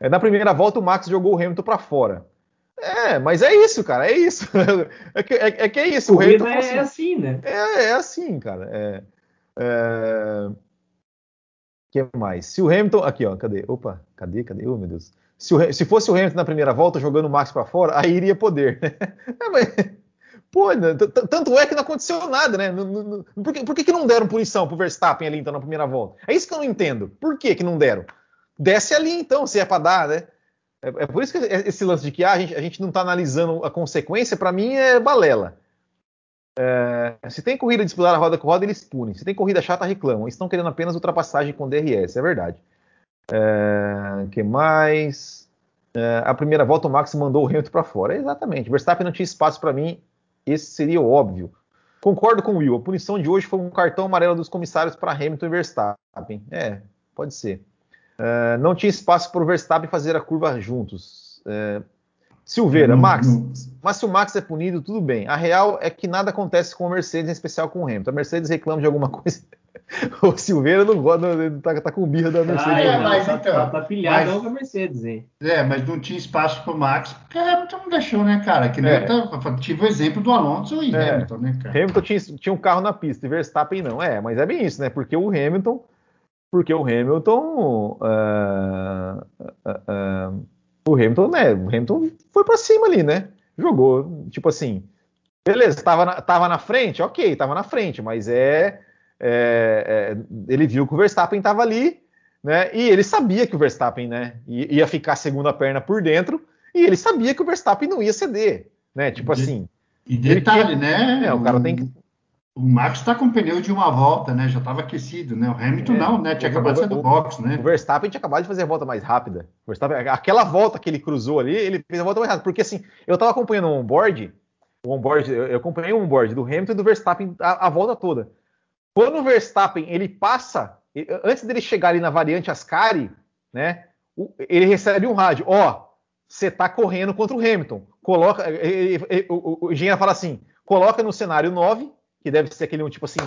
É, na primeira volta o Max jogou o Hamilton para fora. É, mas é isso, cara, é isso. É que é, é, que é isso. O Hamilton é assim, assim, né? É, é assim, cara. É, é... que mais? Se o Hamilton. Aqui, ó, cadê? Opa, cadê? Cadê? Oh, meu Deus. Se, o, se fosse o Hamilton na primeira volta jogando o Max para fora, aí iria poder. Né? É, mas, pô, né, tanto é que não aconteceu nada, né? Por, que, por que, que não deram punição pro Verstappen ali então na primeira volta? É isso que eu não entendo. Por que, que não deram? Desce ali então, se é para dar, né? É, é, por isso que esse lance de que ah, a, gente, a gente não está analisando a consequência, para mim é balela. É, se tem corrida disputada roda com roda, eles punem. Se tem corrida chata, reclamam. Estão querendo apenas ultrapassagem com DRS, é verdade. É, que mais? É, a primeira volta o Max mandou o Hamilton para fora. É, exatamente. Verstappen não tinha espaço para mim. Esse seria óbvio. Concordo com o Will. A punição de hoje foi um cartão amarelo dos comissários para Hamilton e Verstappen. É, pode ser. É, não tinha espaço para o Verstappen fazer a curva juntos. É, Silveira, Max, mas se o Max é punido, tudo bem. A real é que nada acontece com a Mercedes, em especial com o Hamilton. A Mercedes reclama de alguma coisa. o Silveira não gosta, tá, tá com birra da Mercedes. Ah, é, mas então. Tá, tá pilhado com a Mercedes, hein? É, mas não tinha espaço pro Max, porque o Hamilton não deixou, né, cara? Que nem é. eu tive o exemplo do Alonso e é. Hamilton, né, cara? Hamilton tinha, tinha um carro na pista e Verstappen não. É, mas é bem isso, né? Porque o Hamilton porque o Hamilton. Uh, uh, uh, o Hamilton, né? O Hamilton foi para cima ali, né? Jogou, tipo assim. Beleza, tava na, tava na frente, ok, tava na frente, mas é, é, é ele viu que o Verstappen tava ali, né? E ele sabia que o Verstappen, né, ia ficar segunda perna por dentro, e ele sabia que o Verstappen não ia ceder, né? Tipo assim. E detalhe, né? É, o cara tem que o Max está com pneu de uma volta, né? Já estava aquecido, né? O Hamilton é, não, né? Tinha acabado de sair do box, né? O Verstappen tinha acabado de fazer a volta mais rápida. O Verstappen, aquela volta que ele cruzou ali, ele fez a volta mais rápida. Porque assim, eu estava acompanhando o onboard, o onboard, eu acompanhei o onboard do Hamilton e do Verstappen a, a, volta toda. Quando o Verstappen ele passa, antes dele chegar ali na variante Ascari, né? Ele recebe um rádio, ó, você tá correndo contra o Hamilton. Coloca, ele, ele, o, o engenheiro fala assim, coloca no cenário 9 que deve ser aquele tipo assim,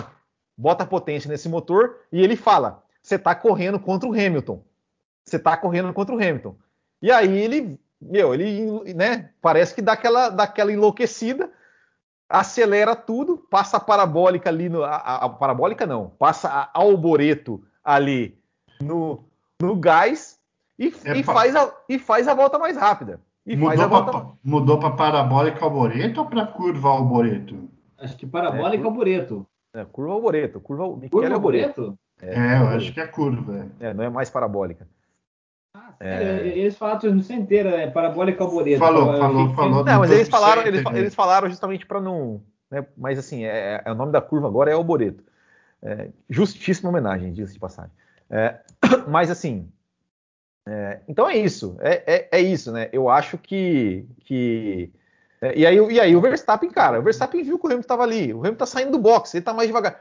bota potência nesse motor e ele fala: você está correndo contra o Hamilton. Você está correndo contra o Hamilton. E aí ele, meu, ele, né, parece que dá aquela, dá aquela enlouquecida, acelera tudo, passa a parabólica ali no, a, a parabólica não, passa a alboreto ali no, no gás e, e faz a, e faz a volta mais rápida. E mudou para volta... parabólica alboreto ou para curva alboreto? Acho que parabólica é, Alboreto. É, curva Alboreto. Curva, curva Alboreto? É, é, eu acho que é curva. É, não é mais parabólica. Ah, é... Eles falaram a transmissão inteira, é parabólica Alboreto. Falou, falou, falou. Não, mas eles falaram, eles, eles, falaram justamente para não. Né, mas assim, é, é, o nome da curva agora é Alboreto. É, justíssima homenagem, diz de passagem. É, mas assim. É, então é isso. É, é, é, isso, né? Eu acho que, que é, e, aí, e aí o Verstappen, cara, o Verstappen viu que o Hamilton estava ali, o Hamilton está saindo do box, ele está mais devagar.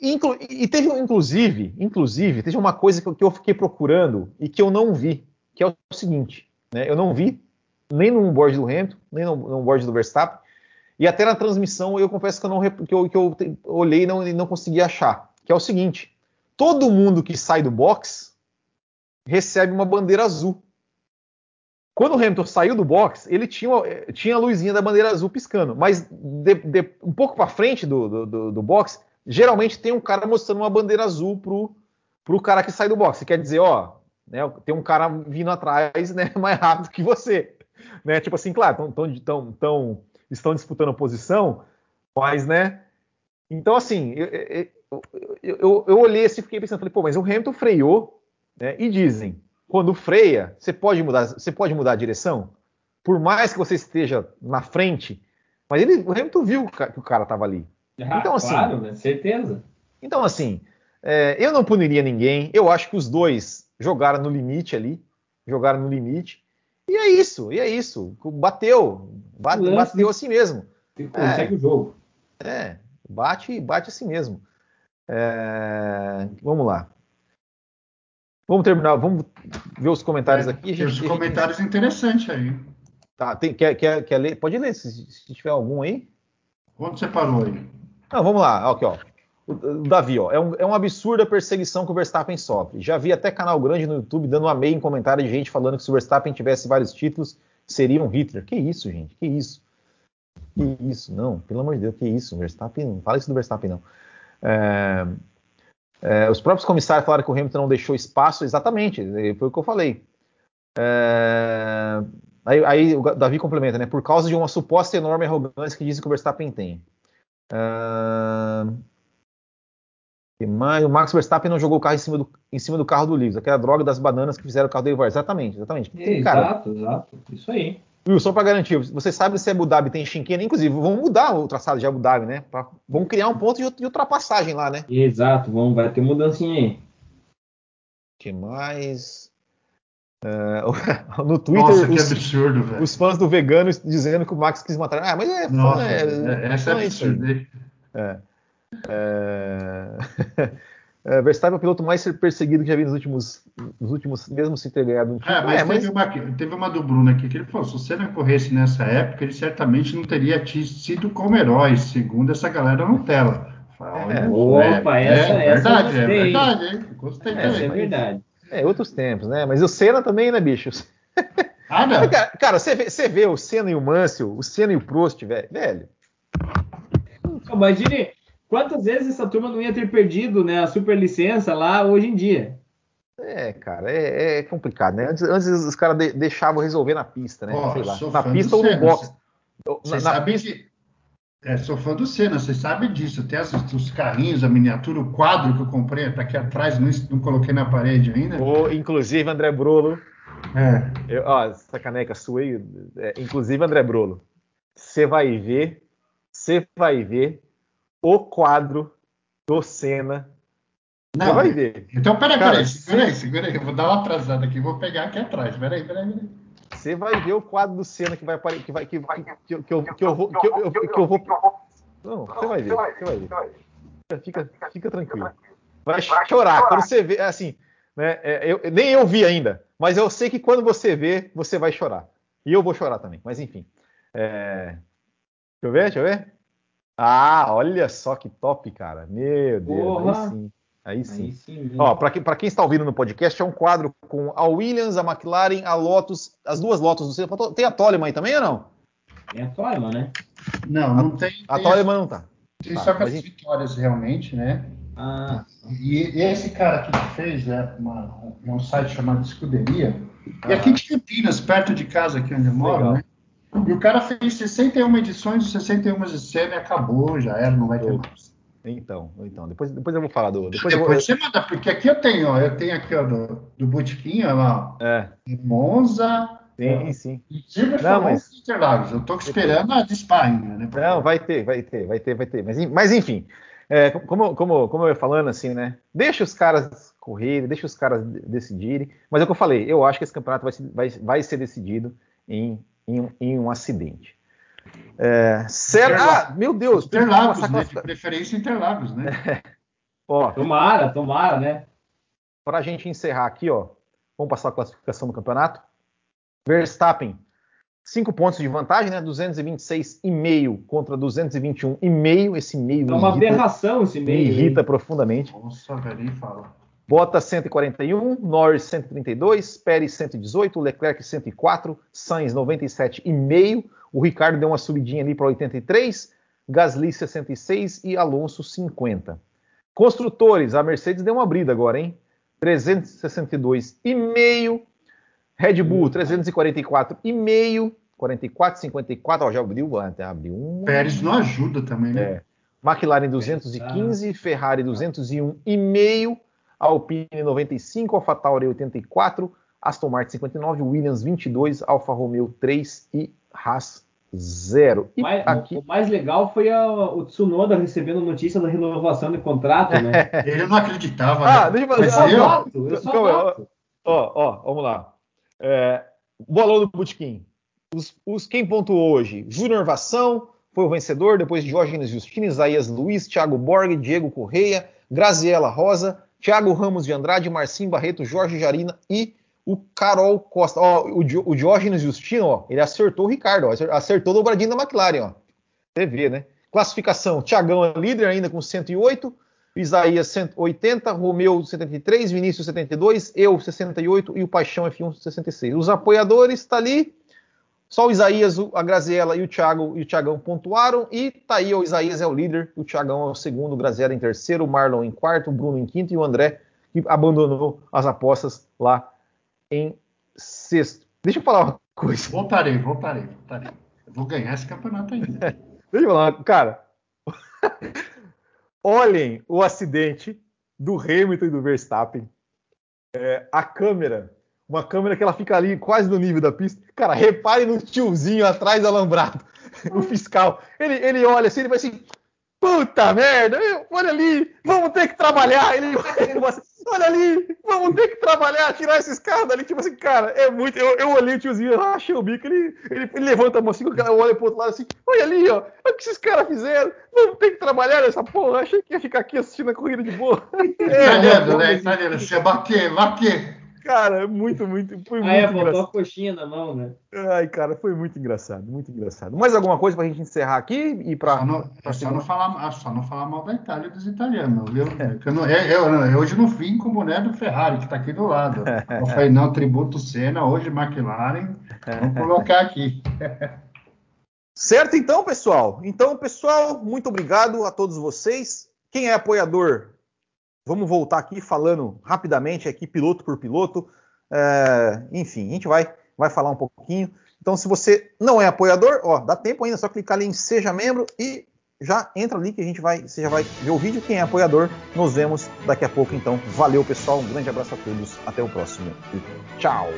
Inclu e teve, inclusive, inclusive, teve uma coisa que, que, eu fiquei procurando e que eu não vi, que é o seguinte, né? Eu não vi nem no board do Hamilton, nem no, no board do Verstappen, e até na transmissão eu confesso que eu, não, que eu, que eu olhei e não, não consegui achar, que é o seguinte, todo mundo que sai do box recebe uma bandeira azul. Quando o Hamilton saiu do box, ele tinha, tinha a luzinha da bandeira azul piscando, mas de, de, um pouco para frente do, do, do, box, geralmente tem um cara mostrando uma bandeira azul pro, pro cara que sai do box. Quer dizer, ó, né, tem um cara vindo atrás né, mais rápido que você. Né? Tipo assim, claro, tão, tão, tão, tão, estão disputando posição, mas, né? Então, assim, eu, eu, eu, eu olhei assim e fiquei pensando, falei, pô, mas o Hamilton freou, né? E dizem, quando freia, você pode mudar, você pode mudar a direção, por mais que você esteja na frente. Mas ele, o Hamilton viu que o cara estava ali. Ah, então assim, claro, né? certeza. Então assim, é, eu não puniria ninguém. Eu acho que os dois jogaram no limite ali, jogaram no limite. E é isso, e é isso. Bateu. Bate, bateu assim mesmo. Consegue é, o jogo. É, bate, bate assim mesmo. É, vamos lá. Vamos terminar, vamos ver os comentários é, aqui. Tem os comentários gente... interessantes aí. Tá, tem, quer, quer, quer ler? Pode ler, se, se tiver algum aí. Onde você parou aí? Não, vamos lá, aqui, ó. O, o Davi, ó, é um, é um absurdo a perseguição que o Verstappen sofre. Já vi até canal grande no YouTube dando uma meia em comentário de gente falando que se o Verstappen tivesse vários títulos, seria um Hitler. Que isso, gente? Que isso? Que isso? Não, pelo amor de Deus, que isso? Verstappen, não fala isso do Verstappen, não. É, é, os próprios comissários falaram que o Hamilton não deixou espaço, exatamente, foi o que eu falei. É, aí, aí, o Davi complementa, né? Por causa de uma suposta enorme arrogância que dizem que o Verstappen tem. É, o Max Verstappen não jogou o carro em cima do, em cima do carro do Lewis, aquela droga das bananas que fizeram o carro dele voar. Exatamente, exatamente. Cara, exato, exato. Isso aí. Will, só para garantir, você sabe se Abu Dhabi tem chinqueira, inclusive, vamos mudar o traçado de Abu Dhabi, né? Pra, vamos criar um ponto de, ultrapassagem lá, né? Exato, vamos, vai ter mudancinha aí. que mais? Uh, no Twitter, Nossa, que os, absurdo, velho. Os fãs do vegano dizendo que o Max quis matar. Ah, mas é Nossa, fã, é, é, essa é absurda. É. é... É, Verstappen é o piloto mais perseguido que já vi nos últimos, nos últimos mesmo se ter ganhado um título. É, mas, é, teve, mas... Uma, teve uma do Bruno aqui que ele falou: se você não corresse nessa época, ele certamente não teria sido como herói, segundo essa galera na tela. É, opa, é, essa, é, essa verdade, é verdade, hein? Gostei essa também. é verdade. É, outros tempos, né? Mas o Senna também, né, bicho? Ah, não. Cara, cara você, vê, você vê o Senna e o Mansell, o Senna e o Prost, velho. velho. Imagine, Quantas vezes essa turma não ia ter perdido né, a super licença lá hoje em dia? É, cara, é, é complicado, né? Antes, antes os caras de, deixavam resolver na pista, né? Oh, Sei lá. Na pista ou no box. Você na, sabe pista... que. É, sou fã do Senna, você sabe disso. Tem as, os carrinhos, a miniatura, o quadro que eu comprei, tá aqui atrás, não, não coloquei na parede ainda. Oh, inclusive, André Brolo. É. Eu, ó, essa caneca sua aí, é, inclusive, André Brolo. Você vai ver, você vai ver o quadro do Senna. Não, Você vai ver. Então, peraí, peraí, segura aí, segura aí. Eu vou dar uma atrasada aqui, vou pegar aqui atrás. Peraí, peraí, peraí. Você vai ver o quadro do Senna que vai que vai que vai que, que, que, eu, que eu vou que eu, que eu vou Não, você vai ver, você vai ver. Fica, fica tranquilo. Vai chorar quando você vê, assim, né? É, eu, nem eu vi ainda, mas eu sei que quando você vê, você vai chorar. E eu vou chorar também. Mas enfim. É... Deixa eu ver, deixa eu ver. Ah, olha só que top, cara. Meu Deus, Porra. aí sim. Aí sim. Aí sim Ó, para quem, quem, está ouvindo no podcast, é um quadro com a Williams, a McLaren, a Lotus, as duas Lotus. Tem a Toleman aí também ou não? Tem a Toleman, né? Não, não tem. A, a Toleman não tá. Tem tá, só com as vitórias realmente, né? Ah. E, e esse cara aqui que fez é, uma, é um site chamado Escuderia. Ah. E aqui de Campinas, perto de casa, aqui onde eu moro, Legal. né? E o cara fez 61 edições, 61 de cena e acabou, já era, não vai ter mais. Então, então, depois, depois eu vou falar do. Depois, depois vou... você manda, porque aqui eu tenho, ó, eu tenho aqui, ó, do, do Botequim, ó, lá, é. Monza. Sim, sim. E não, mas... Interlagos. Eu tô esperando a de Spa ainda, né? Não, vai ter, vai ter, vai ter, vai ter. Mas, mas enfim, é, como, como, como eu ia falando, assim, né? Deixa os caras correrem, deixa os caras decidirem. Mas é o que eu falei, eu acho que esse campeonato vai, vai, vai ser decidido em em, em um acidente. É, Ah, meu Deus! Interlagos, né? De preferência Interlagos, né? ó, tomara, tomara, né? Para a gente encerrar aqui, ó, vamos passar a classificação do campeonato. Verstappen, 5 pontos de vantagem, né? 226,5 contra 221,5. Esse meio. É uma aberração esse meio. Me irrita profundamente. Nossa, velho, fala. Bottas 141, Norris 132, Pérez 118, Leclerc 104, Sainz 97,5, o Ricardo deu uma subidinha ali para 83, Gasly 66 e Alonso 50. Construtores, a Mercedes deu uma brida agora, hein? 362,5, Red Bull 344,5, 44, 54, ó, já abriu, até abriu um. Pérez não ajuda também, né? É. McLaren 215, Ferrari 201,5, Alpine 95, AlphaTauri 84, Aston Martin 59, Williams 22, Alfa Romeo 3 e Haas 0. E mais, aqui... O mais legal foi a, o Tsunoda recebendo notícia da renovação de contrato, né? Ele não acreditava. Ah, né? deixa eu fazer. Eu, eu, eu, ó, ó, vamos lá. É, bolão do Butiquim. Os, os, quem pontuou hoje? Júnior Vação foi o vencedor, depois Diógenes Justino, Isaías Luiz, Thiago Borg, Diego Correia, Graziela Rosa, Thiago Ramos de Andrade, Marcinho Barreto, Jorge Jarina e o Carol Costa. Ó, o, o Diógenes Justino, ó, ele acertou o Ricardo, ó, acertou o dobradinho da McLaren, ó. Você vê, né? Classificação: Thiagão é líder ainda com 108, Isaías 180, Romeu 73, Vinícius 72, eu 68 e o Paixão F1 66. Os apoiadores tá ali. Só o Isaías, a Graziella e o Thiago e o Thiagão pontuaram e tá aí o Isaías é o líder, o Thiagão é o segundo, o Graziella em terceiro, o Marlon em quarto, o Bruno em quinto e o André que abandonou as apostas lá em sexto. Deixa eu falar uma coisa. Voltarei, voltarei, voltarei. Eu vou ganhar esse campeonato ainda. Deixa eu falar, cara. Olhem o acidente do Hamilton e do Verstappen. É, a câmera, uma câmera que ela fica ali quase no nível da pista. Cara, repare no tiozinho atrás do alambrado, o fiscal. Ele, ele olha assim, ele vai assim, puta merda, olha ali, vamos ter que trabalhar. Ele, ele assim, olha ali, vamos ter que trabalhar, tirar esses caras dali. Tipo assim, cara, é muito. Eu, eu olhei o tiozinho, eu achei o bico, ele, ele, ele levanta a mão assim, eu olho pro outro lado assim, olha ali, ó, olha o que esses caras fizeram, vamos ter que trabalhar nessa porra. Achei que ia ficar aqui assistindo a corrida de boa. É, italiano, né? Italiano, você bater, bater. Cara, muito, muito. Foi ah, é, muito é, botou a coxinha na mão, né? Ai, cara, foi muito engraçado, muito engraçado. Mais alguma coisa pra gente encerrar aqui e pra. Só não, pra só não, falar, só não falar mal da Itália e dos italianos, viu? É. Eu, não, eu, eu, hoje não vim com o boné do Ferrari, que tá aqui do lado. Eu falei, não, tributo Senna, hoje McLaren. Vamos colocar aqui. Certo, então, pessoal. Então, pessoal, muito obrigado a todos vocês. Quem é apoiador Vamos voltar aqui falando rapidamente aqui, piloto por piloto. É, enfim, a gente vai, vai falar um pouquinho. Então, se você não é apoiador, ó, dá tempo ainda, é só clicar ali em Seja Membro e já entra ali que a gente vai, você já vai ver o vídeo. Quem é apoiador, nos vemos daqui a pouco. Então, valeu pessoal, um grande abraço a todos, até o próximo e tchau!